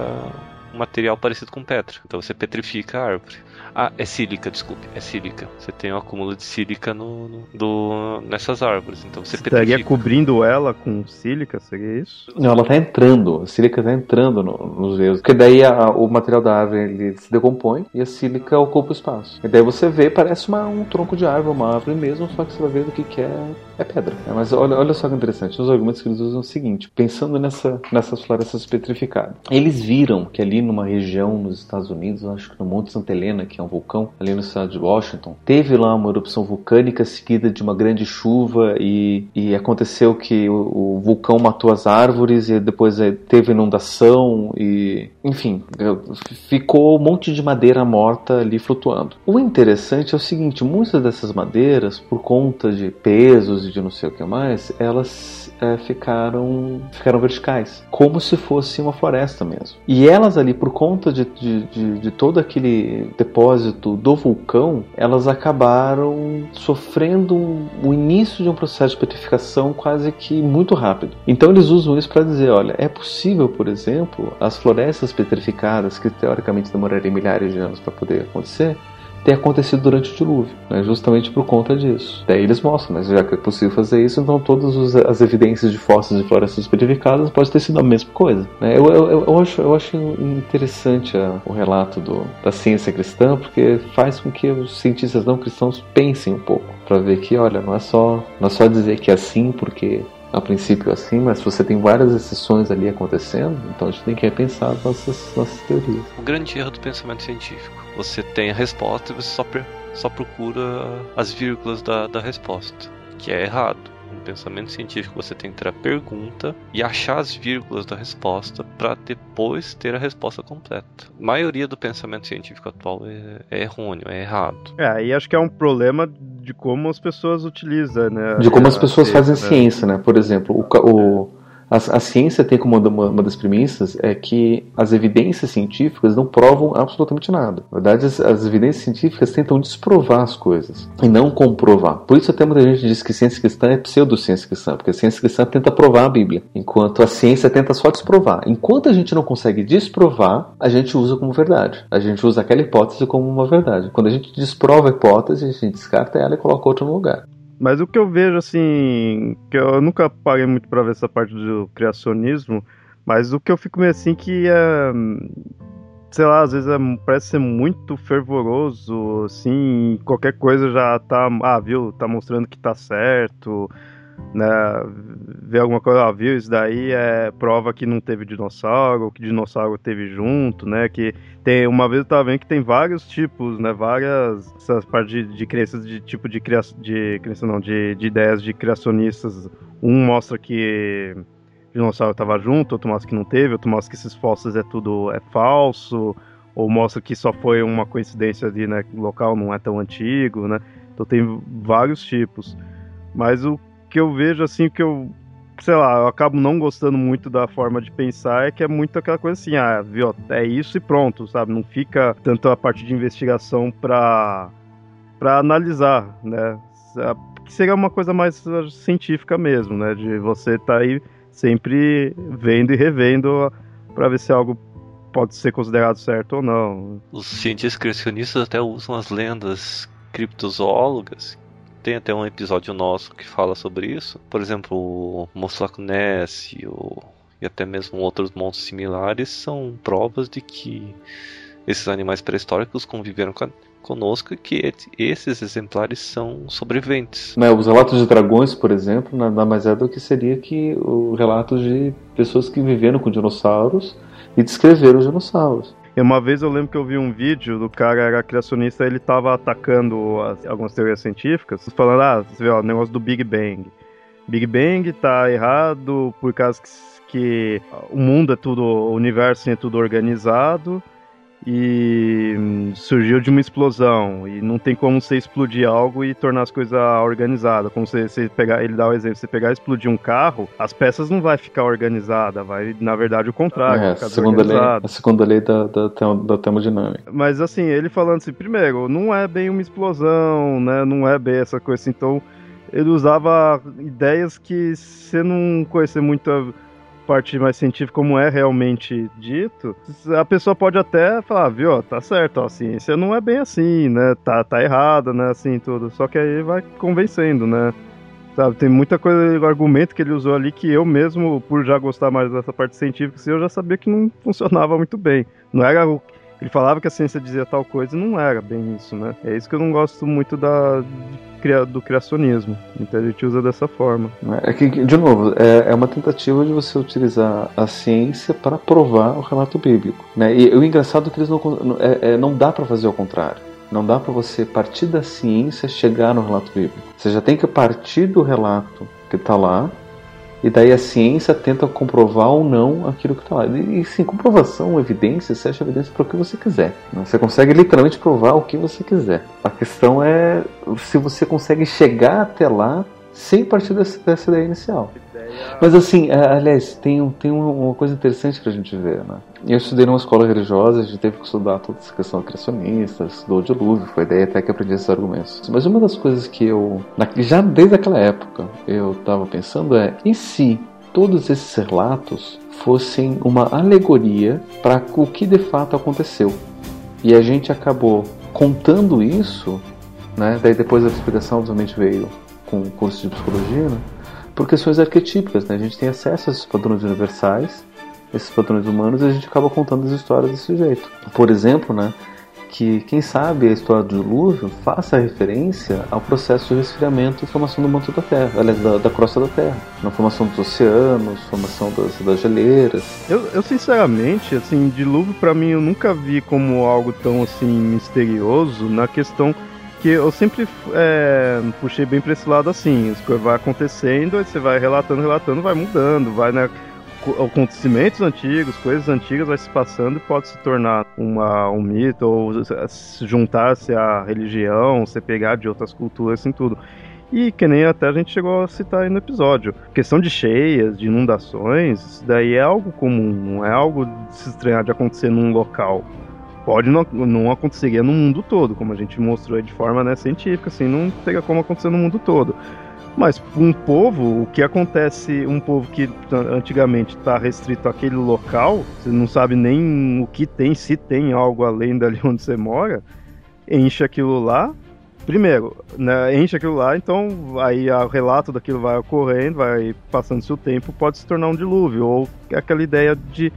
um material parecido com pedra. Então você petrifica a árvore. Ah, é sílica, desculpe. É sílica. Você tem um acúmulo de sílica no, no do, nessas árvores. Então você Estaria petrifica. cobrindo ela com sílica, seria isso? Não, ela tá entrando. A sílica tá entrando no- nos erros. Porque daí a- o material da árvore ele se decompõe e a sílica ocupa o espaço. E daí você vê, parece uma- um tronco de árvore, uma árvore mesmo, só que você vai ver do que, que é, é pedra. É, mas olha, olha só que interessante. Os argumentos que eles usam é o seguinte: pensando nessa, nessas florestas petrificadas, eles viram que ali numa região nos Estados Unidos, acho que no Monte Santa Helena, que é um vulcão, ali no estado de Washington, teve lá uma erupção vulcânica seguida de uma grande chuva e, e aconteceu que o, o vulcão matou as árvores e depois eh, teve inundação e, enfim, ficou um monte de madeira morta ali flutuando. O interessante é o seguinte, muitas dessas madeiras, por conta de pesos e de não sei o que mais, elas eh, ficaram, ficaram verticais, como se fosse uma floresta mesmo. E elas ali, por conta de, de, de, de todo aquele depósito do vulcão, elas acabaram sofrendo um- o início de um processo de petrificação quase que muito rápido. Então eles usam isso para dizer, olha, é possível, por exemplo, as florestas petrificadas, que teoricamente demorariam milhares de anos para poder acontecer, ter acontecido durante o dilúvio, né, justamente por conta disso. Daí eles mostram, mas já que é possível fazer isso, então todas as evidências de fósseis de florestas petrificadas pode ter sido a mesma coisa. né? Eu, eu, eu, eu acho, eu acho interessante a- o relato do, da ciência cristã, porque faz com que os cientistas não cristãos pensem um pouco, para ver que, olha, não é só não é só dizer que é assim porque a princípio é assim, mas você tem várias exceções ali acontecendo, então a gente tem que repensar nossas, nossas teorias. O grande erro do pensamento científico. Você tem a resposta e você só, só procura as vírgulas da, da resposta, que é errado. No pensamento científico você tem que ter a pergunta e achar as vírgulas da resposta para depois ter a resposta completa. A maioria do pensamento científico atual é, é errôneo, é errado. É, aí acho que é um problema de como as pessoas utilizam, né? De como as a pessoas fazem ciência, né? ciência, né? Por exemplo, o, o- a, a ciência tem como uma, uma das premissas é que as evidências científicas não provam absolutamente nada. Na verdade, as, as evidências científicas tentam desprovar as coisas e não comprovar. Por isso até muita gente diz que ciência cristã é pseudociência cristã, porque a ciência cristã tenta provar a Bíblia, enquanto a ciência tenta só desprovar. Enquanto a gente não consegue desprovar, a gente usa como verdade. A gente usa aquela hipótese como uma verdade. Quando a gente desprova a hipótese, a gente descarta ela e coloca outra no lugar. Mas o que eu vejo, assim, que eu nunca parei muito pra ver essa parte do criacionismo, mas o que eu fico meio assim que é. Sei lá, às vezes é- parece ser muito fervoroso, assim, qualquer coisa já tá. Ah, viu? Tá mostrando que tá certo, né? Ver alguma coisa, ah, viu? Isso daí é prova que não teve dinossauro, que dinossauro teve junto, né? Que tem uma vez eu tava vendo que tem vários tipos, né? Várias essas partes de, de crenças de tipo de criação, de crença não, de, de ideias de criacionistas. Um mostra que dinossauro estava junto, outro mostra que não teve, outro mostra que esses fósseis é tudo é falso, ou mostra que só foi uma coincidência ali, né? Que o local não é tão antigo, né? Então tem vários tipos. Mas o que eu vejo assim que eu sei lá, eu acabo não gostando muito da forma de pensar é que é muito aquela coisa assim, ah, viu, é isso e pronto, sabe? Não fica tanto a parte de investigação para para analisar, né? Que seria uma coisa mais uh, científica mesmo, né? De você estar tá aí sempre vendo e revendo para ver se algo pode ser considerado certo ou não. Os cientistas criacionistas até usam as lendas criptozoólogas. Tem até um episódio nosso que fala sobre isso. Por exemplo, o Monstro Lago Ness e, o, e até mesmo outros monstros similares são provas de que esses animais pré-históricos conviveram com a, conosco que esses exemplares são sobreviventes. Né, os relatos de dragões, por exemplo, nada mais é do que seria que o relato de pessoas que viveram com dinossauros e descreveram os dinossauros. Uma vez eu lembro que eu vi um vídeo do cara era criacionista, ele tava atacando as, algumas teorias científicas, falando, ah, você vê, o negócio do Big Bang. Big Bang tá errado por causa que, que o mundo é tudo, o universo é tudo organizado e hum, surgiu de uma explosão e não tem como você explodir algo e tornar as coisas organizadas. Como você, você pegar, ele dá o exemplo, você pegar e explodir um carro, as peças não vai ficar organizada, vai na verdade o contrário, é, a segunda lei, a segunda lei da, da, da termodinâmica. Mas assim, ele falando assim, primeiro, não é bem uma explosão, né? Não é bem essa coisa assim, então ele usava ideias que você não conhecer muito parte mais científica, como é realmente dito, a pessoa pode até falar, viu, tá certo, ó, a ciência não é bem assim, né? Tá, tá errada, né? Assim, tudo. Só que aí vai convencendo, né? Sabe, tem muita coisa, argumento que ele usou ali que eu mesmo, por já gostar mais dessa parte científica, assim, eu já sabia que não funcionava muito bem. Não era o ele falava que a ciência dizia tal coisa e não era bem isso, né? É isso que eu não gosto muito da, do criacionismo. Então a gente usa dessa forma. É que, de novo, é, é uma tentativa de você utilizar a ciência para provar o relato bíblico. Né? E o engraçado é que eles não, é, é, não dá para fazer o contrário. Não dá para você partir da ciência chegar no relato bíblico. Você já tem que partir do relato que está lá e daí a ciência tenta comprovar ou não aquilo que está lá. E sim, comprovação, evidência, você acha evidência para o que você quiser. Né? Você consegue literalmente provar o que você quiser. A questão é se você consegue chegar até lá sem partir dessa, dessa ideia inicial. Mas assim, é, aliás, tem, tem uma coisa interessante pra gente ver, né? Eu estudei numa escola religiosa, a gente teve que estudar toda essa questão criacionista, estudou o dilúvio, foi daí até que aprendi esses argumentos. Mas uma das coisas que eu, já desde aquela época, eu estava pensando é, e se todos esses relatos fossem uma alegoria para o que de fato aconteceu? E a gente acabou contando isso, né? Daí depois a explicação obviamente veio com o curso de psicologia, né? por questões arquetípicas. Né? A gente tem acesso a esses padrões universais, esses padrões humanos, e a gente acaba contando as histórias desse jeito. Por exemplo, né, que quem sabe a história do dilúvio faça referência ao processo de resfriamento e formação do manto da Terra, aliás, da, da crosta da Terra, na formação dos oceanos, formação das, das geleiras. Eu, eu sinceramente, assim, dilúvio para mim eu nunca vi como algo tão assim misterioso na questão que eu sempre é, puxei bem para esse lado assim, as coisas vai acontecendo, aí você vai relatando, relatando, vai mudando, vai né, acontecimentos antigos, coisas antigas vai se passando e pode se tornar uma, um mito ou juntar-se à religião, se pegar de outras culturas, assim tudo. E que nem até a gente chegou a citar aí no episódio. Questão de cheias, de inundações, isso daí é algo comum, não é algo de se estranhar de acontecer num local pode não, não aconteceria no mundo todo, como a gente mostrou de forma né, científica, assim, não teria como acontecer no mundo todo. Mas um povo, o que acontece, um povo que antigamente está restrito àquele local, você não sabe nem o que tem, se tem algo além dali *laughs* onde você mora, enche aquilo lá. Primeiro, né, enche aquilo lá, então aí o relato daquilo vai ocorrendo, vai passando seu tempo, pode se tornar um dilúvio, ou aquela ideia de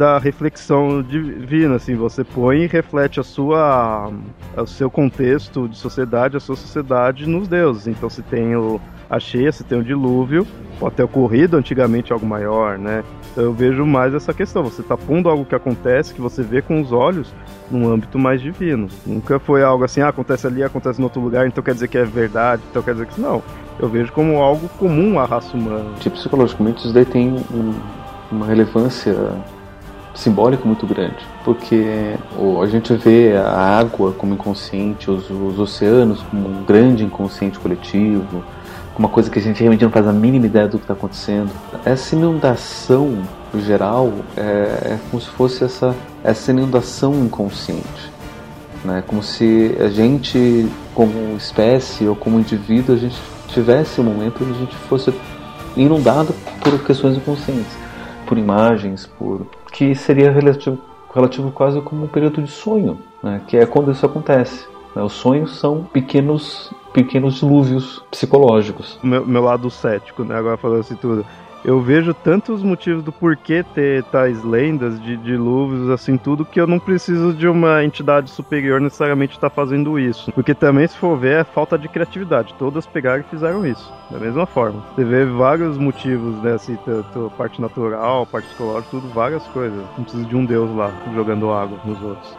da reflexão divina, assim, você põe e reflete a sua, o seu contexto de sociedade, a sua sociedade nos deuses. Então, se tem o, a cheia, se tem o dilúvio, pode ter ocorrido antigamente algo maior, né? Então, eu vejo mais essa questão. Você está pondo algo que acontece, que você vê com os olhos, num âmbito mais divino. Nunca foi algo assim, ah, acontece ali, acontece em outro lugar, então quer dizer que é verdade, então quer dizer que não. Eu vejo como algo comum à raça humana. Tipo, psicologicamente, isso daí tem um, uma relevância simbólico muito grande, porque a gente vê a água como inconsciente, os, os oceanos como um grande inconsciente coletivo, uma coisa que a gente realmente não faz a mínima ideia do que está acontecendo. Essa inundação geral é, é, como se fosse essa, essa inundação inconsciente. Né? Como se a gente, como espécie ou como indivíduo, a gente tivesse um momento onde a gente fosse inundado por questões inconscientes, por imagens, por que seria relativo, relativo quase como um período de sonho, né? que é quando isso acontece. Né? Os sonhos são pequenos pequenos dilúvios psicológicos. Meu, meu lado cético, né? agora falando assim tudo eu vejo tantos motivos do porquê ter tais lendas de dilúvios, assim, tudo, que eu não preciso de uma entidade superior necessariamente estar tá fazendo isso. Porque também, se for ver, é falta de criatividade. Todas pegaram e fizeram isso, da mesma forma. Você vê vários motivos, né, assim, tanto parte natural, parte psicológica, tudo, várias coisas. Não precisa de um deus lá jogando água nos outros.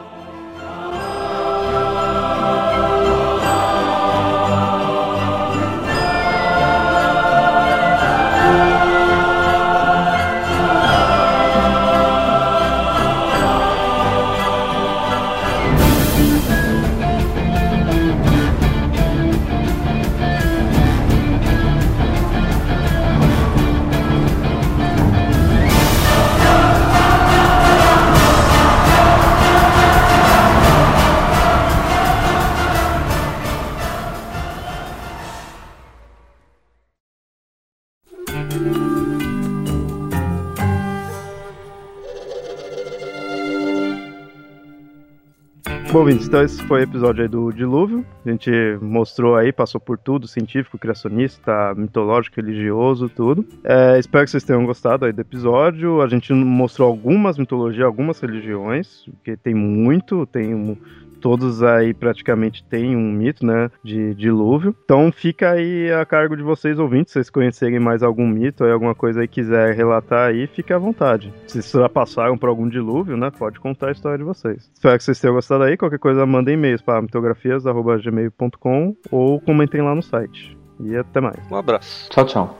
Vinci, então esse foi o episódio aí do Dilúvio. A gente mostrou aí, passou por tudo, científico, criacionista, mitológico, religioso, tudo. É, espero que vocês tenham gostado aí do episódio. A gente mostrou algumas mitologias, algumas religiões, porque tem muito, tem todos aí praticamente têm um mito, né, de dilúvio. Então fica aí a cargo de vocês ouvintes, se vocês conhecerem mais algum mito ou alguma coisa aí quiser relatar aí, fique à vontade. Se já passaram por algum dilúvio, né, pode contar a história de vocês. Espero que vocês tenham gostado aí, qualquer coisa mandem e-mails para mitografias@gmail.com ou comentem lá no site. E até mais. Um abraço. Tchau, tchau.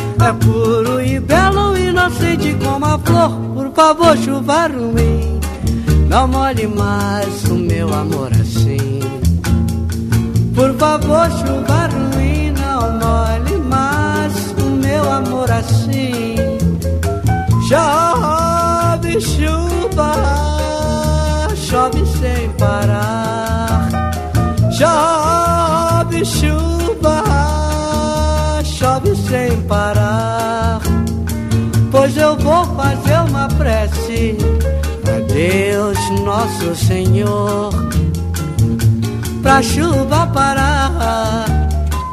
é puro e belo, inocente como a flor. Por favor, chuva ruim, não molhe mais o meu amor assim. Por favor, chuva ruim, não molhe mais o meu amor assim. Chove chuva, chove sem parar. Chove chuva, Pois eu vou fazer uma prece. A Deus nosso Senhor, pra chuva parar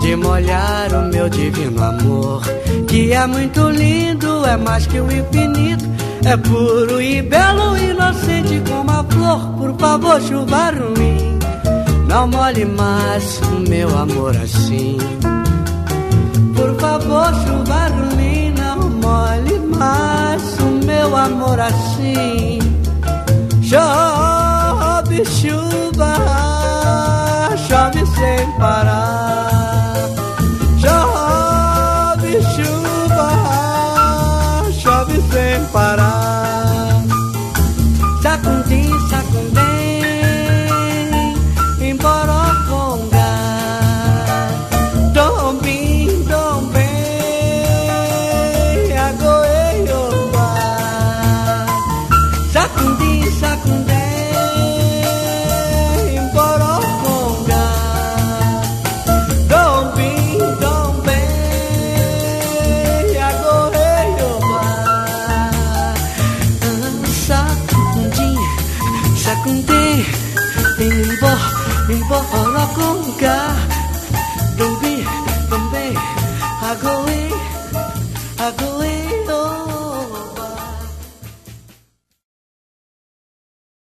de molhar o meu divino amor, que é muito lindo, é mais que o infinito, é puro e belo, inocente como a flor. Por favor, chuva ruim, não molhe mais o meu amor assim. Por favor, chuva ruim, mais o meu amor assim. Chove chuva, chove sem parar.